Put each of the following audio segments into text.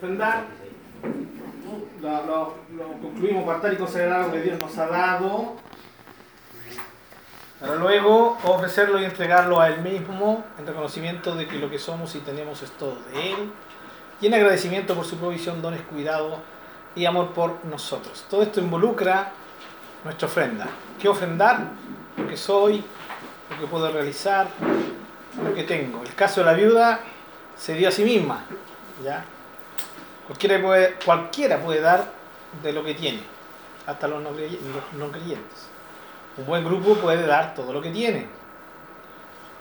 ofrendar, lo, lo, lo concluimos apartar y considerar algo que Dios nos ha dado, para luego ofrecerlo y entregarlo a Él mismo en reconocimiento de que lo que somos y tenemos es todo de Él, y en agradecimiento por su provisión, dones, cuidado y amor por nosotros. Todo esto involucra nuestra ofrenda. ¿Qué ofrendar? Lo que soy, lo que puedo realizar, lo que tengo. El caso de la viuda se dio a sí misma. ¿ya? Cualquiera, puede, puede dar de lo que tiene, hasta los no, creyentes. Un buen grupo puede dar todo lo que tiene,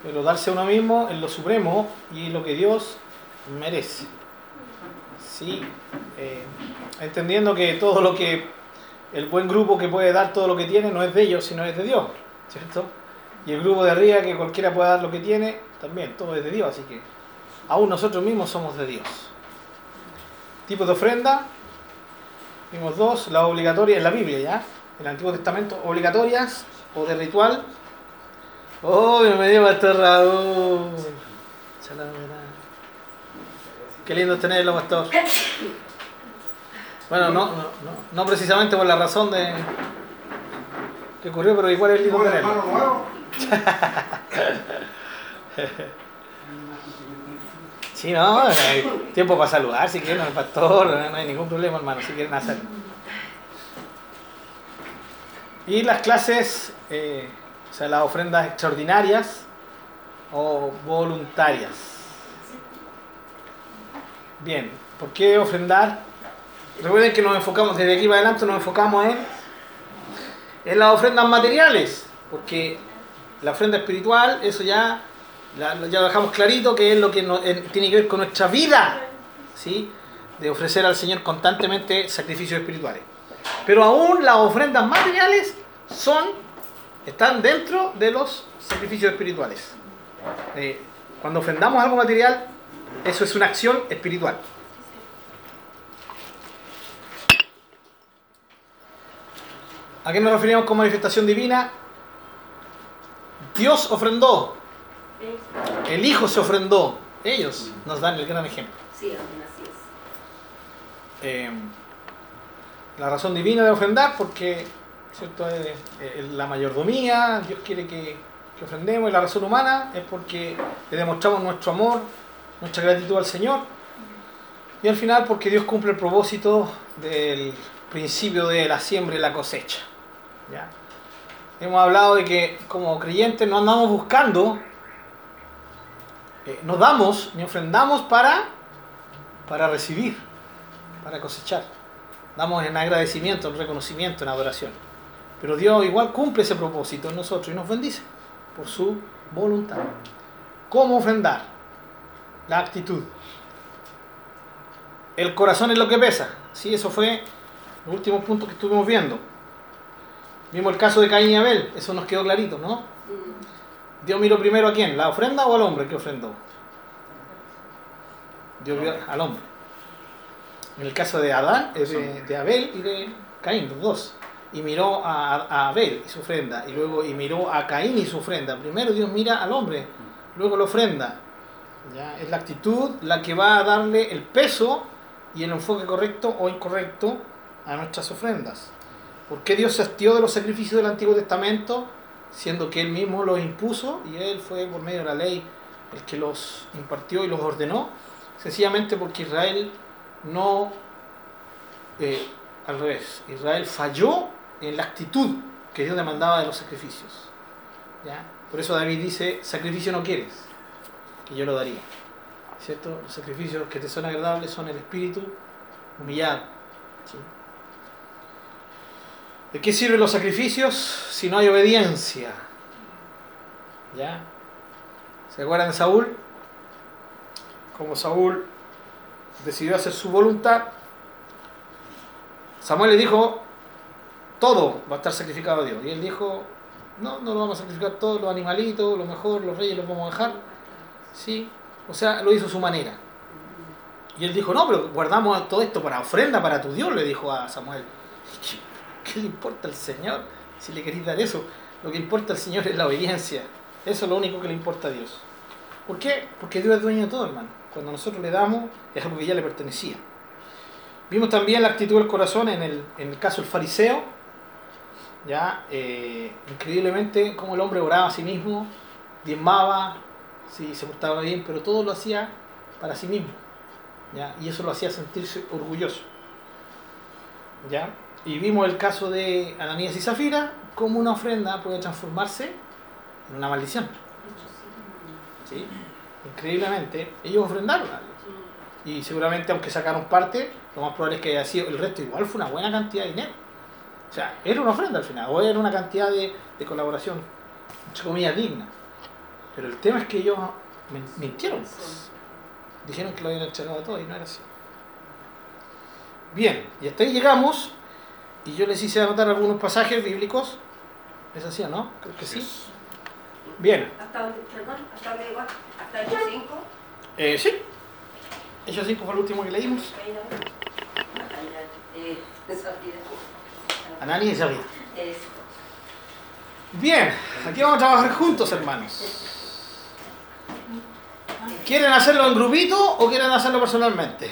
pero darse a uno mismo es lo supremo y es lo que Dios merece. ¿Sí? Eh, entendiendo que todo lo que el buen grupo que puede dar todo lo que tiene no es de ellos, sino es de Dios, ¿cierto? Y el grupo de arriba que cualquiera pueda dar lo que tiene, también, todo es de Dios, así que aún nosotros mismos somos de Dios. Tipos de ofrenda, vimos dos, la obligatoria en la Biblia, ¿ya? En el Antiguo Testamento, obligatorias o de ritual. ¡Oh, bienvenido, Pastor Raúl! Qué lindo tenerlo, Pastor. Bueno, no, no, no, no precisamente por la razón de que ocurrió, pero igual es lindo tenerlo. Sí, no, hay tiempo para saludar si quieren al pastor, no hay ningún problema, hermano, si quieren hacerlo. Y las clases, eh, o sea, las ofrendas extraordinarias o voluntarias. Bien, ¿por qué ofrendar? Recuerden que nos enfocamos, desde aquí para adelante nos enfocamos en, en las ofrendas materiales, porque la ofrenda espiritual, eso ya, ya lo dejamos clarito, que es lo que tiene que ver con nuestra vida, ¿sí? de ofrecer al Señor constantemente sacrificios espirituales. Pero aún las ofrendas materiales son, están dentro de los sacrificios espirituales. Eh, cuando ofrendamos algo material, eso es una acción espiritual. ¿A qué nos referimos con manifestación divina? Dios ofrendó. El Hijo se ofrendó. Ellos nos dan el gran ejemplo. Sí, así es. Eh, la razón divina de ofrendar, porque la mayordomía, Dios quiere que, que ofrendemos, y la razón humana es porque le demostramos nuestro amor, nuestra gratitud al Señor, y al final porque Dios cumple el propósito del principio de la siembra y la cosecha. ¿ya? Hemos hablado de que como creyentes no andamos buscando, eh, no damos ni ofrendamos para, para recibir, para cosechar. Damos en agradecimiento, en reconocimiento, en adoración. Pero Dios igual cumple ese propósito en nosotros y nos bendice por su voluntad. ¿Cómo ofrendar? La actitud. El corazón es lo que pesa. Sí, eso fue los últimos puntos que estuvimos viendo. Vimos el caso de Caín y Abel, eso nos quedó clarito, ¿no? Dios miró primero a quién, la ofrenda o al hombre que ofrendó. Dios vio al hombre. En el caso de Adán, es de, de Abel y de Caín, los dos. Y miró a, a, Abel y su ofrenda, y luego y miró a Caín y su ofrenda. Primero Dios mira al hombre, luego la ofrenda. ¿Ya? Es la actitud la que va a darle el peso y el enfoque correcto o incorrecto a nuestras ofrendas. ¿Por qué Dios se hastió de los sacrificios del Antiguo Testamento, siendo que Él mismo los impuso y Él fue por medio de la ley el que los impartió y los ordenó? Sencillamente porque Israel no, eh, al revés, Israel falló en la actitud que Dios demandaba de los sacrificios. ¿ya? Por eso David dice, sacrificio no quieres, que yo lo daría. ¿Cierto? Los sacrificios que te son agradables son el espíritu humillado. ¿De qué sirven los sacrificios si no hay obediencia? ¿Ya? ¿Se acuerdan de Saúl? Como Saúl decidió hacer su voluntad, Samuel le dijo, todo va a estar sacrificado a Dios. Y él dijo, no, no lo vamos a sacrificar todos los animalitos, lo mejor, los reyes los vamos a dejar. Sí, o sea, lo hizo a su manera. Y él dijo, no, pero guardamos todo esto para ofrenda para tu Dios, le dijo a Samuel. ¿Qué le importa al Señor si le queréis dar eso? Lo que importa al Señor es la obediencia. Eso es lo único que le importa a Dios. ¿Por qué? Porque Dios es dueño de todo, hermano. Cuando nosotros le damos, es algo que ya le pertenecía. Vimos también la actitud del corazón en el, en el caso del fariseo. Ya, eh, increíblemente como el hombre oraba a sí mismo, diezmaba, sí, se portaba bien, pero todo lo hacía para sí mismo. ¿ya? Y eso lo hacía sentirse orgulloso. ¿ya? Y vimos el caso de Ananías y Zafira, cómo una ofrenda puede transformarse en una maldición. ¿sí? Increíblemente, ellos ofrendaron algo. Y seguramente, aunque sacaron parte, lo más probable es que haya sido el resto igual fue una buena cantidad de dinero. O sea, era una ofrenda al final, o era una cantidad de, de colaboración, entre comillas, digna. Pero el tema es que ellos mintieron. Pues. Dijeron que lo habían entregado todo y no era así. Bien, y hasta ahí llegamos. Y yo les hice anotar algunos pasajes bíblicos. ¿Es así o no? Creo que sí. Bien. ¿Hasta dónde, perdón? ¿Hasta dónde igual? ¿Hasta Hechos 5? Eh, sí. Hechos 5 fue el último que leímos. Anani y Zafira. Bien, aquí vamos a trabajar juntos, hermanos. ¿Quieren hacerlo en grupito o quieren hacerlo personalmente?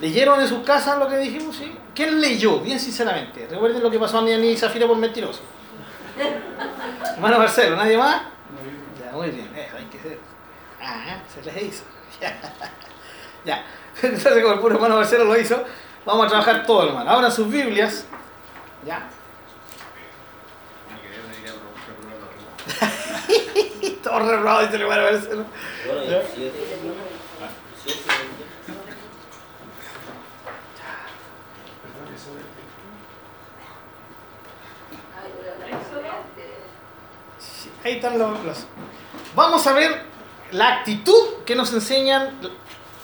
¿Leyeron en sus casas lo que dijimos? ¿sí? ¿Quién leyó? Bien sinceramente. Recuerden lo que pasó a Anani y Zafira por mentiroso. Hermano Marcelo, ¿nadie más? Ya, muy bien, eso hay que ser. Ah, se les hizo. ya. Entonces, como el puro hermano Marcelo lo hizo, vamos a trabajar todo, hermano. Ahora sus Biblias. Ya. todo rebrado, dice el hermano Marcelo. Ahí están los, Vamos a ver la actitud que nos enseñan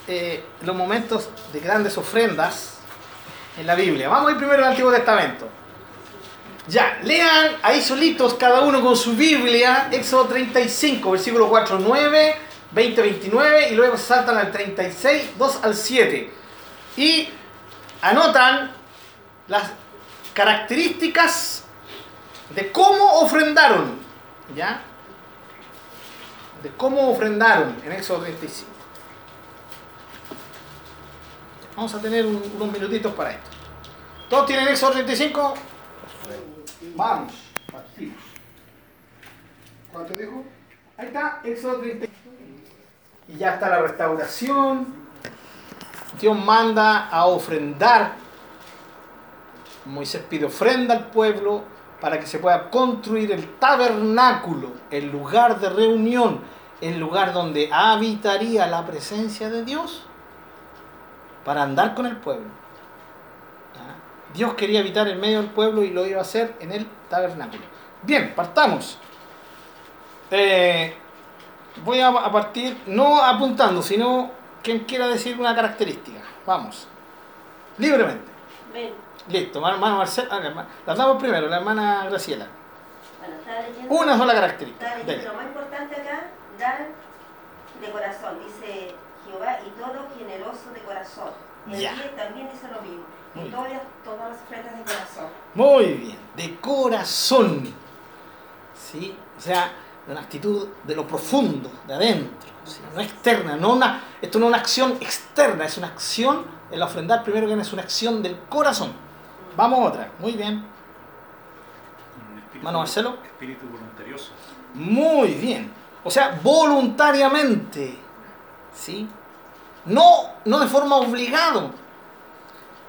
eh, los momentos de grandes ofrendas en la Biblia. Vamos a ir primero al Antiguo Testamento. Ya, lean ahí solitos cada uno con su Biblia, Éxodo 35, versículo 4, 9, 20, 29 y luego saltan al 36, 2 al 7. Y anotan las características de cómo ofrendaron ¿Ya? De cómo ofrendaron en Éxodo 35. Vamos a tener unos minutitos para esto. ¿Todos tienen Éxodo 35? Vamos, partimos. ¿Cuánto dijo? Ahí está, Éxodo 35. Y ya está la restauración. Dios manda a ofrendar. Moisés pide ofrenda al pueblo para que se pueda construir el tabernáculo, el lugar de reunión, el lugar donde habitaría la presencia de Dios, para andar con el pueblo. Dios quería habitar en medio del pueblo y lo iba a hacer en el tabernáculo. Bien, partamos. Eh, voy a partir, no apuntando, sino quien quiera decir una característica. Vamos, libremente. Listo, hermano Marcelo. Ah, las damos primero, la hermana Graciela. Bueno, estaba leyendo. Una sola característica. Estaba leyendo, lo más importante acá, dar de corazón. Dice Jehová y todo generoso de corazón. Y aquí también dice lo mismo. Y todas, todas las ofrendas de corazón. Muy bien, de corazón. ¿Sí? O sea, de una actitud de lo profundo, de adentro. No externa, no una, esto no es una acción externa, es una acción, el ofrendar primero que es una acción del corazón. Vamos a otra. Muy bien. Mano Marcelo. Espíritu voluntarioso. Muy bien. O sea, voluntariamente. ¿Sí? No, no de forma obligado.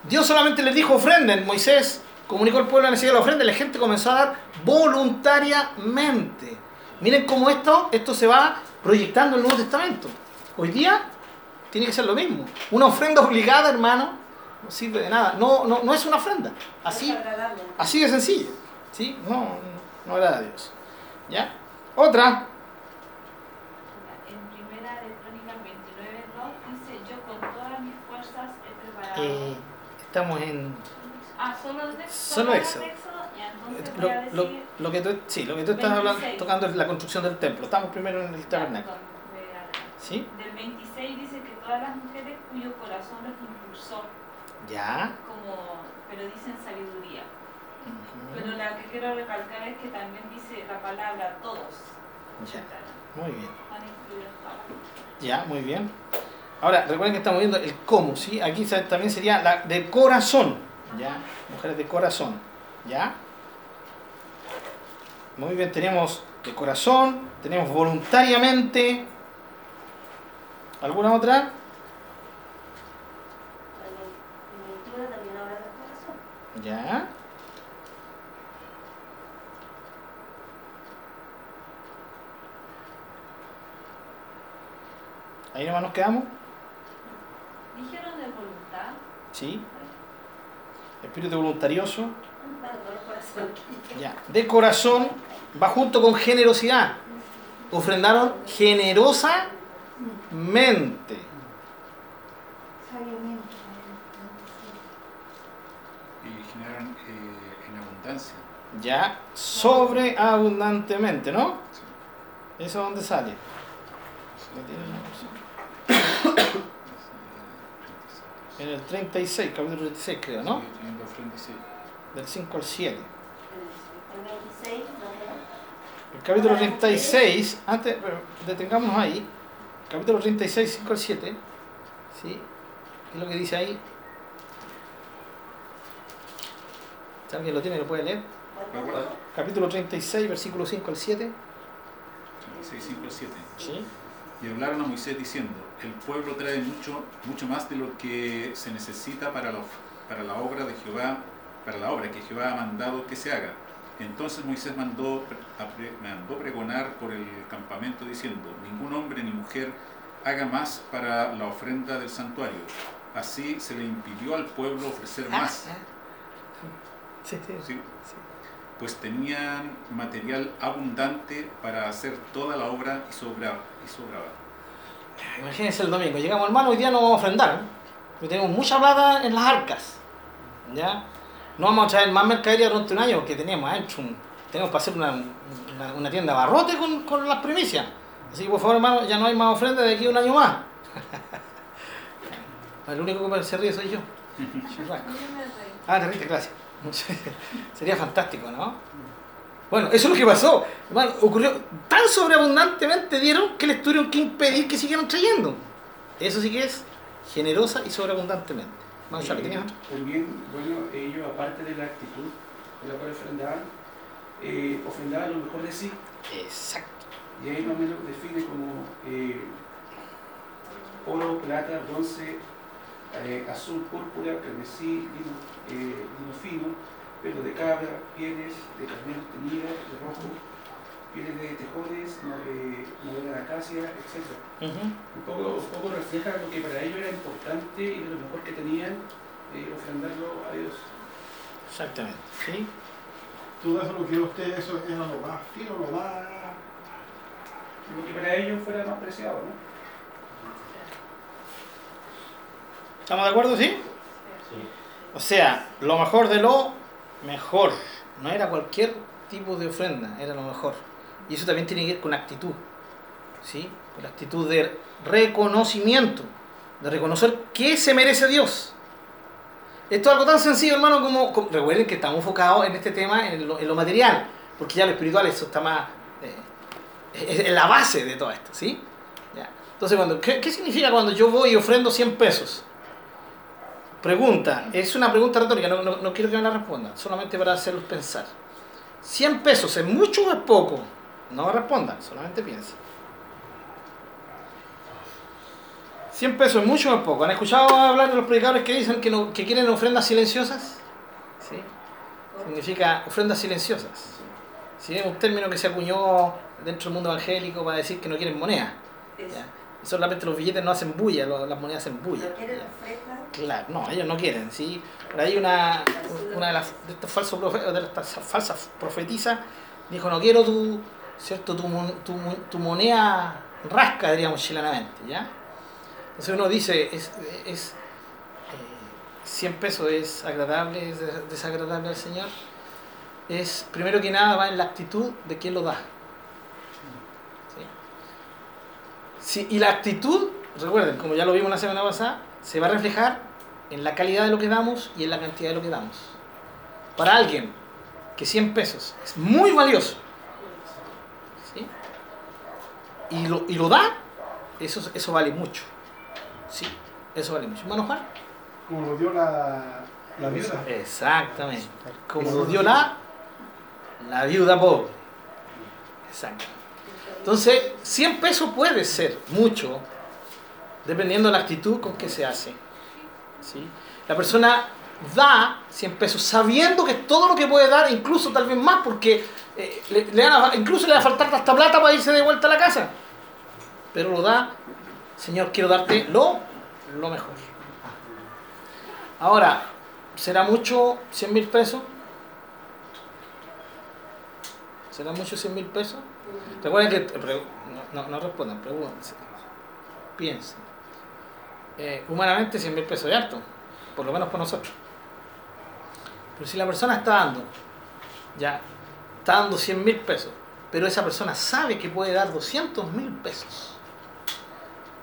Dios solamente les dijo ofrenden. Moisés comunicó al pueblo la necesidad de la ofrenda y la gente comenzó a dar voluntariamente. Miren cómo esto, esto se va proyectando en el Nuevo Testamento. Hoy día tiene que ser lo mismo. Una ofrenda obligada, hermano, no sirve de nada. No, no, no es una ofrenda. Así, así de sencillo. ¿Sí? No, no agrada a Dios. ¿Ya? Otra. En primera de Crónicas 29, 2 dice, yo con todas mis fuerzas he preparado... Eh, estamos en... Ah, solo, de, solo, Éxodo. Lo, lo, lo, que tú, sí, lo que tú estás hablando, tocando es la construcción del templo. Estamos primero en el tabernáculo. ¿Sí? Del 26 dice que todas las mujeres cuyo corazón los impulsó ya. Como, pero dicen sabiduría. Pero la que quiero recalcar es que también dice la palabra todos. Ya. Muy bien. Ya, muy bien. Ahora, recuerden que estamos viendo el cómo, ¿sí? Aquí también sería la de corazón, ¿ya? Mujeres de corazón, ¿ya? Muy bien, tenemos de corazón, tenemos voluntariamente. ¿Alguna otra? La lectura también habla del corazón. ¿Ya? Ahí nomás nos quedamos. Dijeron de voluntad. Sí. Espíritu voluntarioso. Ya. De corazón va junto con generosidad. Ofrendaron generosamente. Sabiamente. Y generan eh, en abundancia. Ya. Sobreabundantemente, ¿no? Sí. ¿Eso dónde sale? Sí. 36. En el 36, capítulo 36 creo, ¿no? Sí, teniendo ofrenda, sí. Del 5 al 7. El 26, ¿no? El capítulo 36, antes, pero detengámonos ahí. Capítulo 36, 5 al 7. ¿Sí? ¿Qué es lo que dice ahí? Si alguien lo tiene, lo puede leer. Capítulo 36, versículo 5 al 7. 36, 5 al 7. ¿Sí? Y hablaron a Moisés diciendo, el pueblo trae mucho, mucho más de lo que se necesita para la, para la obra de Jehová, para la obra que Jehová ha mandado que se haga. Entonces Moisés mandó, mandó pregonar por el campamento diciendo, ningún hombre ni mujer haga más para la ofrenda del santuario. Así se le impidió al pueblo ofrecer más, Sí, sí, ¿sí? sí. pues tenían material abundante para hacer toda la obra y sobraba. Y sobraba. Imagínense el domingo, llegamos hermano, hoy día no vamos a ofrendar, ¿eh? porque tenemos mucha plata en las arcas. ¿Ya? No vamos a traer más mercadería durante un año porque tenemos hecho un, tenemos para hacer una, una, una tienda de abarrote con, con las primicias. Así que por favor hermano, ya no hay más ofrenda de aquí a un año más. El único que se ríe soy yo. Churrasco. Yo me reí. Ah, te gracias. Sería fantástico, ¿no? Bueno, eso es lo que pasó. Hermano, ocurrió tan sobreabundantemente dieron que les tuvieron que impedir que siguieran trayendo. Eso sí que es generosa y sobreabundantemente. Manzano, ¿tenías otra? También, bueno, ellos, aparte de la actitud con la cual ofrendaban, eh, ofrendaban lo mejor de sí. Exacto. Y ahí más o menos define como eh, oro, plata, bronce, eh, azul, púrpura, carmesí, lino, eh, lino fino, pelo de cabra, pieles de carnero teñida, de rojo, pieles de tejones, no- eh, madera de acacia, etc. Un poco, un poco refleja lo que para ellos era importante y lo mejor que tenían, eh, ofrendarlo a Dios. Exactamente. ¿Sí? Todo eso lo que ustedes eso era lo más fino, lo más. Lo que para ellos fuera más preciado, ¿no? ¿Estamos de acuerdo, sí? O sea, lo mejor de lo mejor. No era cualquier tipo de ofrenda, era lo mejor. Y eso también tiene que ver con actitud. ¿Sí? Con la actitud de reconocimiento. De reconocer que se merece Dios. Esto es algo tan sencillo, hermano, como, como- recuerden que estamos enfocados en este tema, en lo, en lo material, porque ya lo espiritual eso está más eh, es es la base de todo esto, ¿sí? Ya. Entonces, cuando, ¿qué, qué significa cuando yo voy y ofrendo 100 pesos? Pregunta, es una pregunta retórica, no, no- no quiero que me la respondan, solamente para hacerlos pensar. ¿100 pesos es mucho o es poco? No respondan, solamente piensen. 100 pesos es mucho o es poco. ¿Han escuchado hablar de los predicadores que dicen que, no- que quieren ofrendas silenciosas? ¿Sí? Significa ofrendas silenciosas. ¿Sí? Es un término que se acuñó dentro del mundo evangélico para decir que no quieren moneda. ¿ya? Solamente los billetes no hacen bulla, las monedas hacen bulla. ¿No quieren. Claro, no, ellos no quieren, ¿sí? Por ahí una, una de, las, de estos falsos profe- de estas falsas profetisas dijo, no quiero tu, ¿cierto? Tu, tu, tu moneda rasca, diríamos chilenamente, ¿ya? Entonces uno dice, es, es eh, 100 pesos es agradable, es des- desagradable al Señor. Es, primero que nada, va en la actitud de quien lo da. ¿sí? Sí, y la actitud, recuerden, como ya lo vimos la semana pasada, se va a reflejar en la calidad de lo que damos y en la cantidad de lo que damos. Para alguien que 100 pesos es muy valioso ¿sí? y, lo, y lo da, eso, eso vale mucho. Sí, eso vale mucho. Hermano Juan. Como lo dio la, la viuda. Exactamente. Como lo dio la, la viuda pobre. Exacto. Entonces, 100 pesos puede ser mucho, dependiendo de la actitud con que se hace. ¿Sí? La persona da 100 pesos sabiendo que todo lo que puede dar, incluso tal vez más, porque eh, le, incluso le va a faltar hasta plata para irse de vuelta a la casa. Pero lo da, Señor, quiero darte lo, lo mejor. Ahora, ¿será mucho 100 mil pesos? ¿Será mucho 100 mil pesos? Recuerden que, pre- no, no, no respondan, pregúntense. Piensen. Eh, humanamente 100 mil pesos es harto, por lo menos para nosotros. Pero si la persona está dando, ya, está dando 100 mil pesos, pero esa persona sabe que puede dar 200 mil pesos,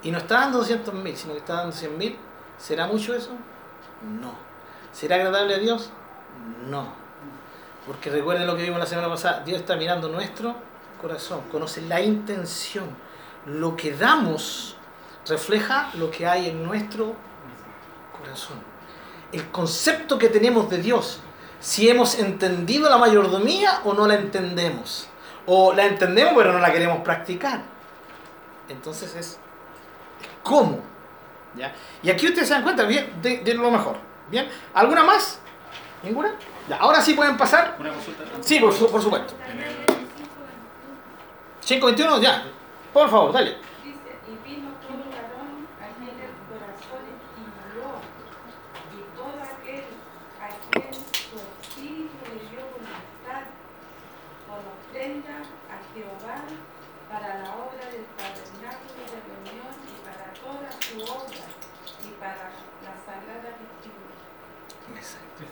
y no está dando 200 mil, sino que está dando 100 mil, ¿será mucho eso? No. ¿Será agradable a Dios? No. Porque recuerden lo que vimos la semana pasada, Dios está mirando nuestro corazón, conoce la intención. Lo que damos refleja lo que hay en nuestro corazón. El concepto que tenemos de Dios, si hemos entendido la mayordomía o no la entendemos. O la entendemos pero no la queremos practicar. Entonces es, cómo. ¿ya? Y aquí ustedes se dan cuenta bien de, de lo mejor. ¿Bien? ¿Alguna más? ¿Ninguna? Ya, ahora sí pueden pasar. Una consulta. Sí, por, su- por supuesto. En el- 521, ya. Por favor, dale. Dice, y vino todo varón a quien el corazón estimuló, y todo aquel a quien su espíritu le dio voluntad, con ofrenda a Jehová para la obra del tabernáculo de reunión y para toda su obra y para la sagrada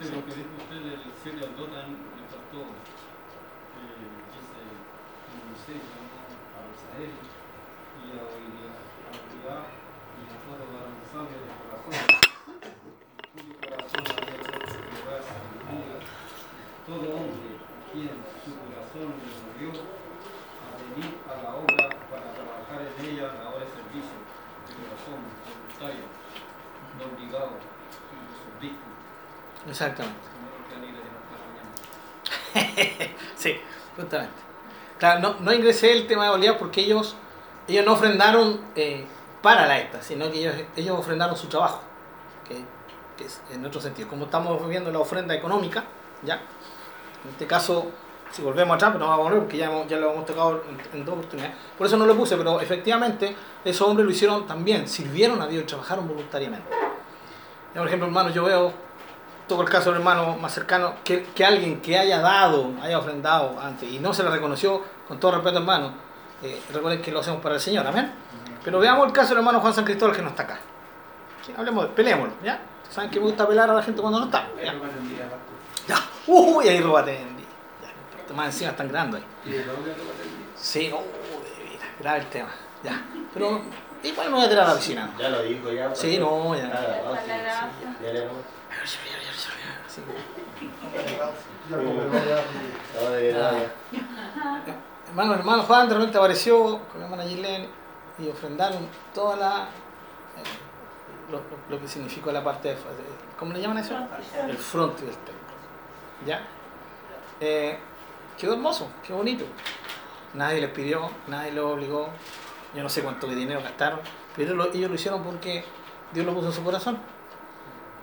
es lo que dijo usted del al. Eh, dice, y a Oiría, a Oiría y a todo varón sabio de corazón, cuyo corazón había puesto Jehová sabiduría, todo hombre quien su corazón le movió a venir a la obra para trabajar en ella la hora de servicio, de corazón, voluntario, no obligado, dignos. Exactamente. Como lo que han ido a mañana. Sí, justamente. No, no ingresé el tema de Bolívar porque ellos, ellos no ofrendaron eh, para la ETA, sino que ellos, ellos ofrendaron su trabajo, que, es en otro sentido. Como estamos viendo la ofrenda económica, ¿ya? En este caso, si volvemos atrás, pero no vamos a volver porque ya, ya lo hemos tocado en, en dos oportunidades. Por eso no lo puse, pero efectivamente esos hombres lo hicieron también, sirvieron a Dios y trabajaron voluntariamente. Ya, por ejemplo, hermano, yo veo toco el caso del hermano más cercano, que, que alguien que haya dado, haya ofrendado antes y no se le reconoció, con todo respeto hermano, eh, recuerden que lo hacemos para el Señor, amén. Pero veamos el caso del hermano Juan San Cristóbal que no está acá. Sí, hablemos, peleémoslo, ¿ya? Saben que me gusta pelar a la gente cuando no está. ¿ya? Día. Ya. Uy, ahí robate. Ya, no importa, más encima están grandes ahí. Sí, oh, de veras, grave el tema. Ya. Pero igual me voy a tirar a la piscina. Ya lo dijo ya. Sí, no, ya. Ya le- Hermano, hermano Juan de repente apareció con la hermana Gilén y ofrendaron toda la. eh, lo, lo- lo que significó la parte de, ¿Cómo le llaman eso? El fronte del templo. ¿Ya? Eh, quedó hermoso, qué bonito. Nadie les pidió, nadie los obligó. Yo no sé cuánto de dinero gastaron, pero lo- ellos lo hicieron porque Dios lo puso en su corazón.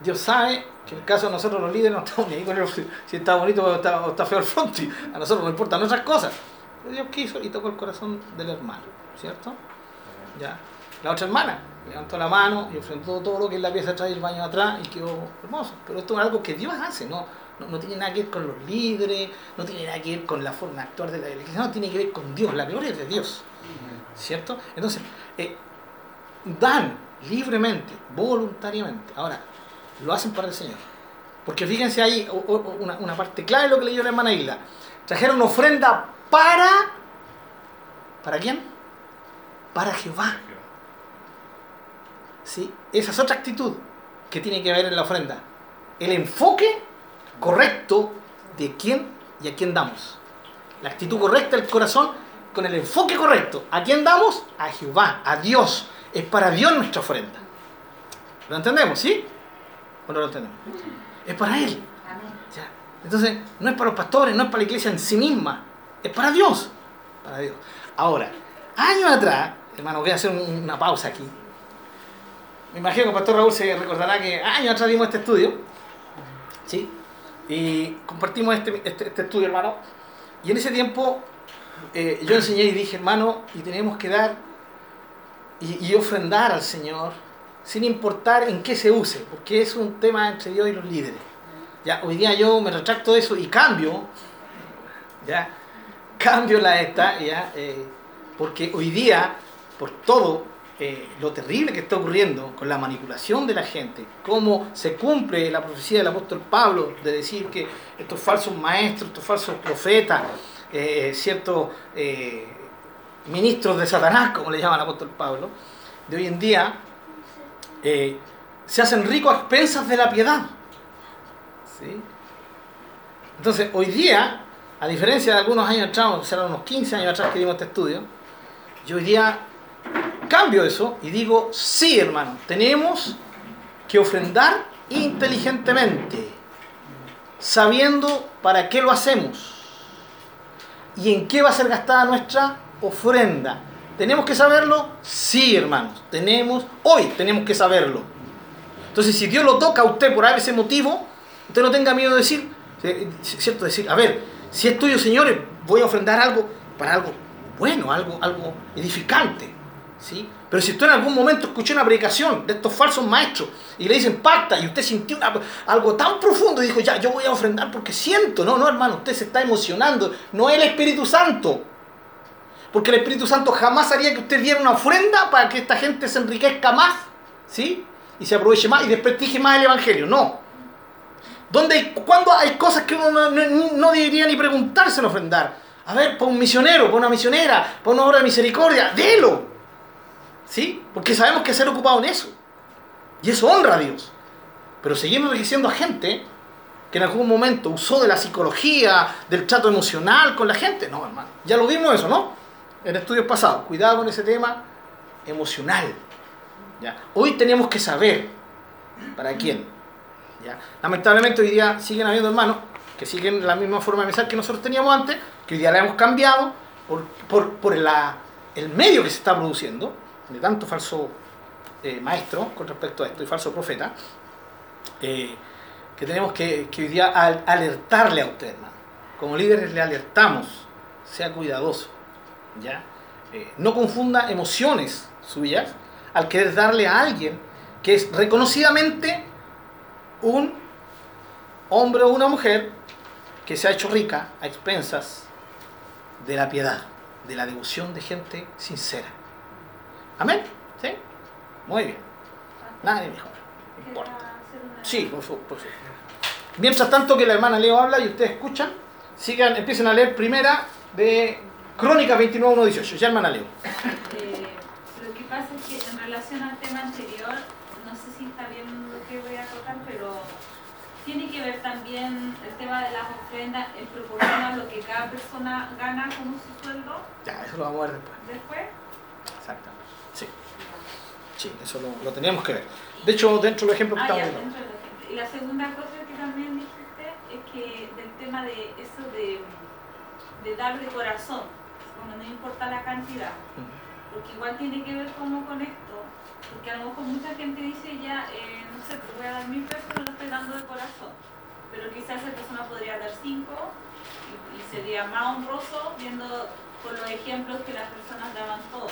Dios sabe que en el caso de nosotros los líderes no estamos ni ahí con el- si está bonito o está, o está feo el fronte. A nosotros nos importan otras cosas. Pero Dios quiso y tocó el corazón del hermano, ¿cierto? Ya. La otra hermana levantó la mano y ofrendó todo lo que es la pieza atrás y el baño atrás y quedó hermoso. Pero esto es algo que Dios hace, no, no, no tiene nada que ver con los líderes, no tiene nada que ver con la forma de actuar de la iglesia, no tiene que ver con Dios, la gloria es de Dios, ¿cierto? Entonces, eh, dan libremente, voluntariamente. Ahora, lo hacen para el Señor. Porque fíjense ahí una, una parte clave de lo que leyó la hermana Isla. Trajeron una ofrenda para... ¿Para quién? Para Jehová. ¿Sí? Esa es otra actitud que tiene que ver en la ofrenda. El enfoque correcto de quién y a quién damos. La actitud correcta del corazón con el enfoque correcto. ¿A quién damos? A Jehová, a Dios. Es para Dios nuestra ofrenda. ¿Lo entendemos? ¿Sí? ¿O no lo entendemos? Es para Él. Ya. Entonces, no es para los pastores, no es para la iglesia en sí misma, es para Dios. Para Dios. Ahora, años atrás, hermano, voy a hacer un- una pausa aquí. Me imagino que el pastor Raúl se recordará que años atrás dimos este estudio, ¿sí? Y compartimos este, este, este estudio, hermano. Y en ese tiempo eh, yo enseñé y dije, hermano, y tenemos que dar y, y ofrendar al Señor sin importar en qué se use, porque es un tema entre Dios y los líderes. Ya, hoy día yo me retracto de eso y cambio, ya, cambio la esta, ya, eh, porque hoy día, por todo eh, lo terrible que está ocurriendo con la manipulación de la gente, cómo se cumple la profecía del apóstol Pablo de decir que estos falsos maestros, estos falsos profetas, eh, ciertos ministros de Satanás, como le llama el apóstol Pablo, de hoy en día, eh, se hacen ricos a expensas de la piedad. ¿Sí? Entonces, hoy día, a diferencia de algunos años atrás, serán unos 15 años atrás que dimos este estudio, yo hoy día cambio eso y digo, sí hermano, tenemos que ofrendar inteligentemente, sabiendo para qué lo hacemos y en qué va a ser gastada nuestra ofrenda. ¿Tenemos que saberlo? Sí, hermanos. Tenemos, hoy tenemos que saberlo. Entonces, si Dios lo toca a usted por ese motivo, usted no tenga miedo de decir, ¿cierto? Decir, a ver, si es tuyo, señores, voy a ofrendar algo para algo bueno, algo, algo edificante. ¿sí? Pero si usted en algún momento escuchó una predicación de estos falsos maestros y le dicen pacta y usted sintió una- algo tan profundo y dijo, ya, yo voy a ofrendar porque siento. No, no, hermano, usted se está emocionando. No es el Espíritu Santo. Porque el Espíritu Santo jamás haría que usted diera una ofrenda para que esta gente se enriquezca más, ¿sí? Y se aproveche más y desprestigie más el Evangelio. No. ¿Dónde hay, ¿Cuándo hay cosas que uno no, no- no debería ni preguntarse en ofrendar? A ver, para un misionero, para una misionera, para una obra de misericordia, délo. ¿Sí? Porque sabemos que ser ocupado en eso. Y eso honra a Dios. Pero seguimos enriqueciendo a gente que en algún momento usó de la psicología, del trato emocional con la gente. No, hermano. Ya lo vimos eso, ¿no? En estudios pasados. Cuidado con ese tema emocional. Hoy tenemos que saber para quién. Lamentablemente hoy día siguen habiendo hermanos que siguen la misma forma de pensar que nosotros teníamos antes, que hoy día la hemos cambiado por, el medio que se está produciendo, de tanto falso eh, maestro con respecto a esto y falso profeta, eh, que tenemos que, hoy día al- alertarle a usted, hermano. Como líderes le alertamos, sea cuidadoso, ¿ya? Eh, no confunda emociones suyas al querer darle a alguien que es reconocidamente un hombre o una mujer que se ha hecho rica a expensas de la piedad, de la devoción de gente sincera. Amén. ¿Sí? Muy bien. Nada de mejor. No importa. Sí, por favor, por favor. Mientras tanto que la hermana Leo habla y ustedes escuchan, sigan, empiecen a leer primera de Crónica 29, 1, 18. Ya hermana Leo. Eh, lo que pasa es que en relación al tema anterior, no sé si está bien lo que voy a tocar, pero tiene que ver también el tema de las ofrendas en proporción a lo que cada persona gana como su sueldo Ya, eso lo vamos a ver después. después. Exactamente. Sí, sí, eso lo, lo teníamos que ver. De hecho, dentro del ejemplo que Ah, ya, estamos viendo. de. Y la segunda cosa que también dijiste es que del tema de eso de, de dar de corazón, como no importa la cantidad, porque igual tiene que ver como con esto, porque a lo mejor mucha gente dice ya, eh, no sé, te voy a dar mil pesos, no lo estoy dando de corazón, pero quizás esa persona podría dar cinco y, y sería más honroso viendo por los ejemplos que las personas daban todo.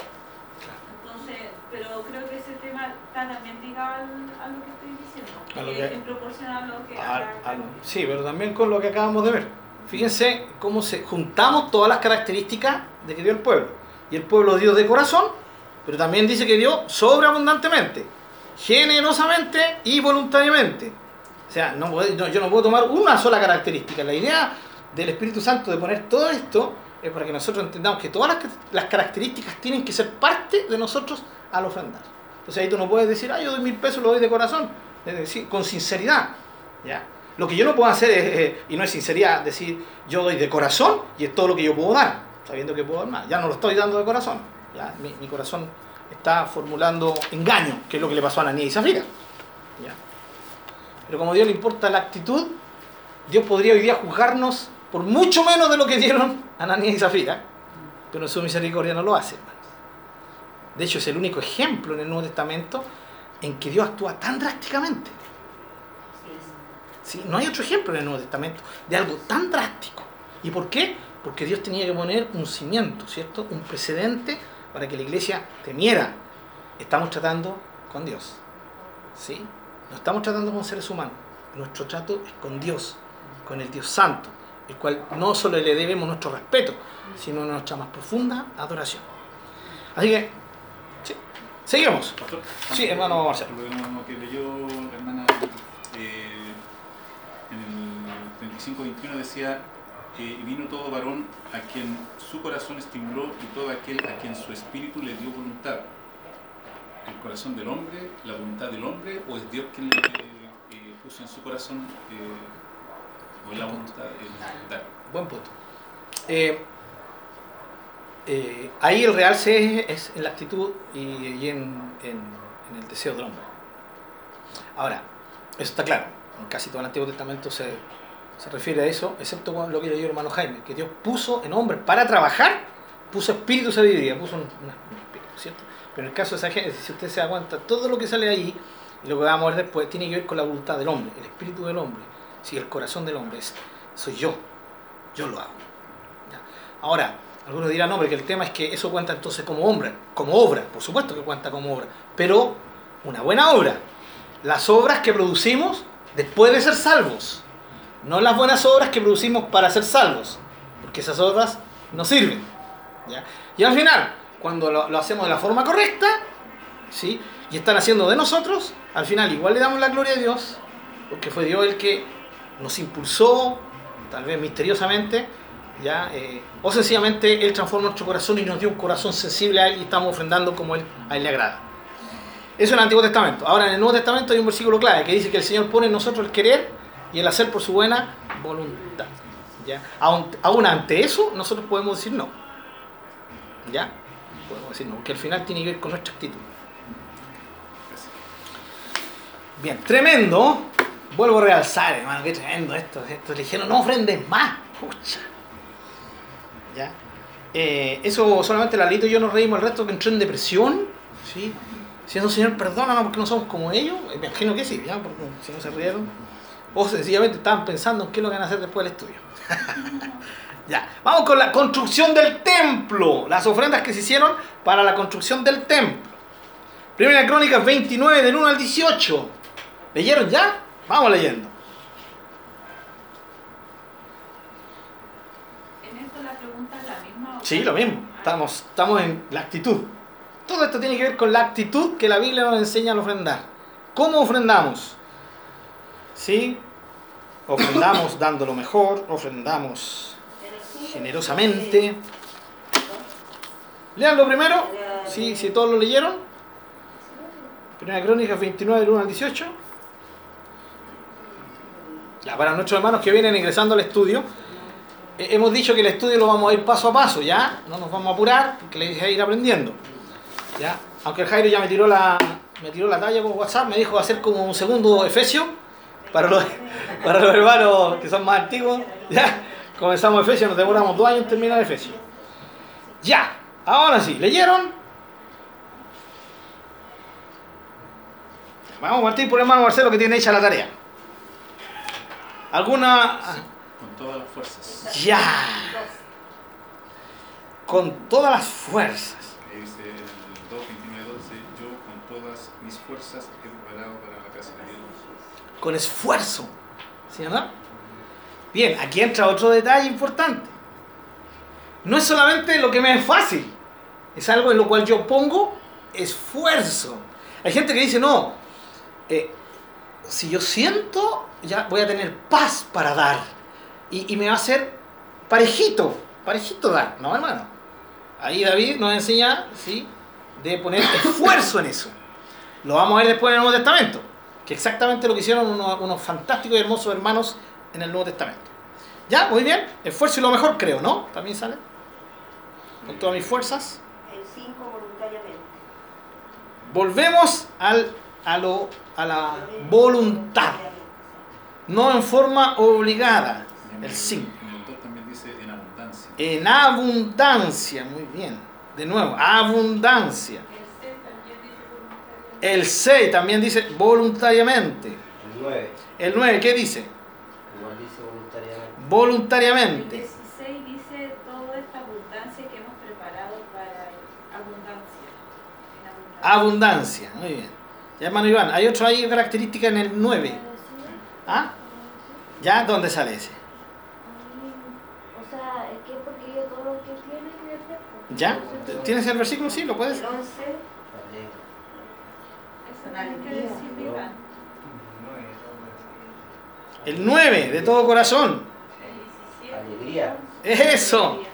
Entonces, pero creo que ese tema está también ligado al- a lo que estoy diciendo, que que- en proporción a lo que A- a sí, pero también con lo que acabamos de ver. Fíjense cómo se juntamos todas las características de que dio el pueblo. Y el pueblo dio de corazón, pero también dice que dio sobreabundantemente, generosamente y voluntariamente. O sea, no no- yo no puedo tomar una sola característica. La idea del Espíritu Santo de poner todo esto es para que nosotros entendamos que todas las, las características tienen que ser parte de nosotros al ofrendar. Entonces ahí tú no puedes decir, ah, yo doy mil pesos, lo doy de corazón, es decir, con sinceridad. ¿ya? Lo que yo no puedo hacer es, y no es sinceridad, decir, yo doy de corazón y es todo lo que yo puedo dar, sabiendo que puedo dar más. Ya no lo estoy dando de corazón. ¿ya? Mi, corazón está formulando engaño, que es lo que le pasó a Ananías y Zafira. Pero como a Dios le importa la actitud, Dios podría hoy día juzgarnos por mucho menos de lo que dieron Ananías y Zafira, pero en su misericordia no lo hace. De hecho, es el único ejemplo en el Nuevo Testamento en que Dios actúa tan drásticamente. ¿Sí? No hay otro ejemplo en el Nuevo Testamento de algo tan drástico. ¿Y por qué? Porque Dios tenía que poner un cimiento, ¿cierto? Un precedente para que la iglesia temiera. Estamos tratando con Dios. ¿Sí? No estamos tratando con seres humanos. Nuestro trato es con Dios, con el Dios Santo, el cual no solo le debemos nuestro respeto, sino nuestra más profunda adoración. Así que, sí. seguimos. Sí, hermano Marcelo. Lo que leyó hermana 25.21 decía, vino todo varón a quien su corazón estimuló y todo aquel a quien su espíritu le dio voluntad. ¿El corazón del hombre, la voluntad del hombre o es Dios quien le eh, puso en su corazón eh, o la voluntad? Dar? Buen punto. Eh, ahí el realce es, es, en la actitud y, y en, en, en, el deseo del hombre. Ahora, eso está claro. En casi todo el Antiguo Testamento se se refiere a eso, excepto lo que leyó el hermano Jaime, que Dios puso en hombres para trabajar, puso espíritu sabiduría, puso un, un espíritu, ¿cierto? Pero en el caso de esa Génesis, si usted se da cuenta, todo lo que sale ahí, y lo que vamos a ver después, tiene que ver con la voluntad del hombre, el espíritu del hombre, si el corazón del hombre es, soy yo, yo lo hago. Ahora, algunos dirán, no, porque el tema es que eso cuenta entonces como obra, como obra, por supuesto que cuenta como obra, pero una buena obra. Las obras que producimos después de ser salvos, no las buenas obras que producimos para ser salvos, porque esas obras no sirven. ¿ya? Y al final, cuando lo, hacemos de la forma correcta, ¿sí? y están haciendo de nosotros, al final igual le damos la gloria a Dios, porque fue Dios el que nos impulsó, tal vez misteriosamente, ¿ya? Eh, o sencillamente Él transforma nuestro corazón y nos dio un corazón sensible a Él y estamos ofrendando como Él, a Él le agrada. Eso en el Antiguo Testamento. Ahora en el Nuevo Testamento hay un versículo clave que dice que el Señor pone en nosotros el querer y el hacer por su buena voluntad. ¿ya? Aún, ante eso, nosotros podemos decir no. ¿Ya? Podemos decir no, porque al final tiene que ver con nuestra actitud. Bien, tremendo. Vuelvo a realzar, hermano, qué tremendo esto. esto. Le dijeron, no ofrendes más. Pucha. ¿Ya? Eh, eso solamente la Lito y yo nos reímos, el resto que entró en depresión. ¿sí? Diciendo, Señor, perdónanos porque no somos como ellos. Imagino que sí, ¿ya? Porque si no se rieron. O sencillamente estaban pensando en qué es lo que van a hacer después del estudio. ya, vamos con la construcción del templo. Las ofrendas que se hicieron para la construcción del templo. Primera Crónicas 29, del 1 al 18. ¿Leyeron ya? Vamos leyendo. En esto la pregunta es la misma. Sí, lo mismo. Estamos, estamos en la actitud. Todo esto tiene que ver con la actitud que la Biblia nos enseña al ofrendar. ¿Cómo ofrendamos? ¿Sí? Ofrendamos dando lo mejor, ofrendamos generosamente. Leanlo primero, sí, si todos lo leyeron. Primera Crónicas 29, del 1 al 18. Ya, para nuestros hermanos que vienen ingresando al estudio, eh, hemos dicho que el estudio lo vamos a ir paso a paso, ¿ya? No nos vamos a apurar, porque le dije a ir aprendiendo. ¿Ya? Aunque el Jairo ya me tiró la, me tiró la talla por WhatsApp, me dijo hacer como un segundo Efesio para los, para los hermanos que son más antiguos. ¿Ya? Comenzamos Efesio, nos demoramos dos años en terminar Efesio. Ya, ahora sí, ¿leyeron? Vamos a partir por el hermano Marcelo que tiene hecha la tarea. ¿Alguna...? Con todas las fuerzas. Ya. Con todas las fuerzas. Ahí dice el 2, 29, 12, yo con todas mis fuerzas he preparado para la casa de Dios. Con esfuerzo. ¿Sí no? Bien, aquí entra otro detalle importante. No es solamente lo que me es fácil. Es algo en lo cual yo pongo esfuerzo. Hay gente que dice, no, eh, si yo siento, ya voy a tener paz para dar. Y, y me va a ser parejito, parejito dar. No, hermano. Ahí David nos enseña, ¿sí? De poner esfuerzo en eso. Lo vamos a ver después en el Nuevo Testamento. Que exactamente lo que hicieron unos, unos fantásticos y hermosos hermanos en el Nuevo Testamento. Ya, muy bien. Esfuerzo y lo mejor creo, ¿no? También sale. Con todas mis fuerzas. El 5 voluntariamente. Volvemos al a, lo, a la voluntad, no en forma obligada. El 5. En el 2 también dice en abundancia. En abundancia, muy bien. De nuevo, abundancia. El C también dice voluntariamente. El 6 también dice voluntariamente. El 9. El 9, ¿qué dice? Igual dice voluntariamente. El Voluntariamente. 16 dice toda esta abundancia que hemos preparado para abundancia. Abundancia. Abundancia, muy bien. Ya, hermano Iván, hay otra ahí característica en el 9. ¿Ah? ¿Ya? ¿Dónde sale ese? O sea, es que porque yo todo lo que tiene. ¿Ya? ¿Tienes el versículo? Sí, lo puedes. El 11, Alegre. Eso. El 9, de todo corazón. El 17. Alegría. Eso. El 17.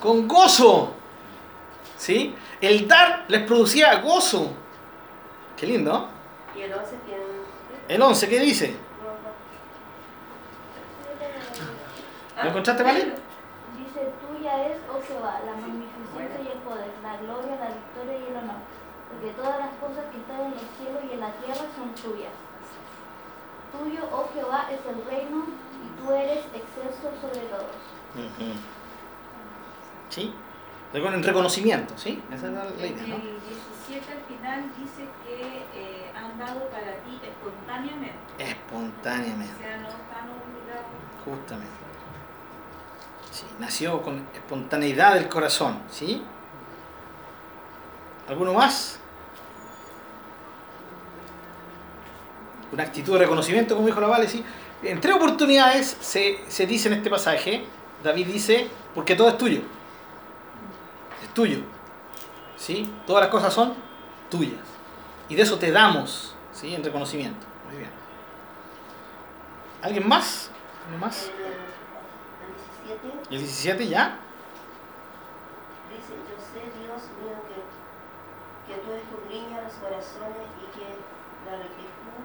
Con gozo. ¿Sí? El dar les producía gozo. Qué lindo. y el 11 tiene. El 11, ¿qué dice? ¿Lo encontraste, vale? Dice, tuya es, oh Jehová, la magnificencia y el poder, la gloria, la victoria y el honor. Porque todas las cosas que están en los cielos y en la tierra son tuyas. Tuyo, oh Jehová, es el reino y tú eres excelso sobre todos. Ujú. ¿Sí? Recon- En reconocimiento, ¿sí? Esa es la la En idea, ¿no? el 17 al final dice que eh, han dado para ti espontáneamente. O Espontáneamente, sea, no están obligados. justamente. Sí, nació con espontaneidad del corazón, ¿sí? ¿Alguno más? Una actitud de reconocimiento, como dijo la Vale, sí. En tres oportunidades se, se dice en este pasaje, David dice, porque todo es tuyo. Es tuyo. ¿Sí? Todas las cosas son tuyas. Y de eso te damos, ¿sí? En reconocimiento. Muy bien. ¿Alguien más? ¿Uno más? El, el 17 ¿El 17 ya? dice, yo sé, Dios mío, que, que tú escudriñas los corazones y que la rectitud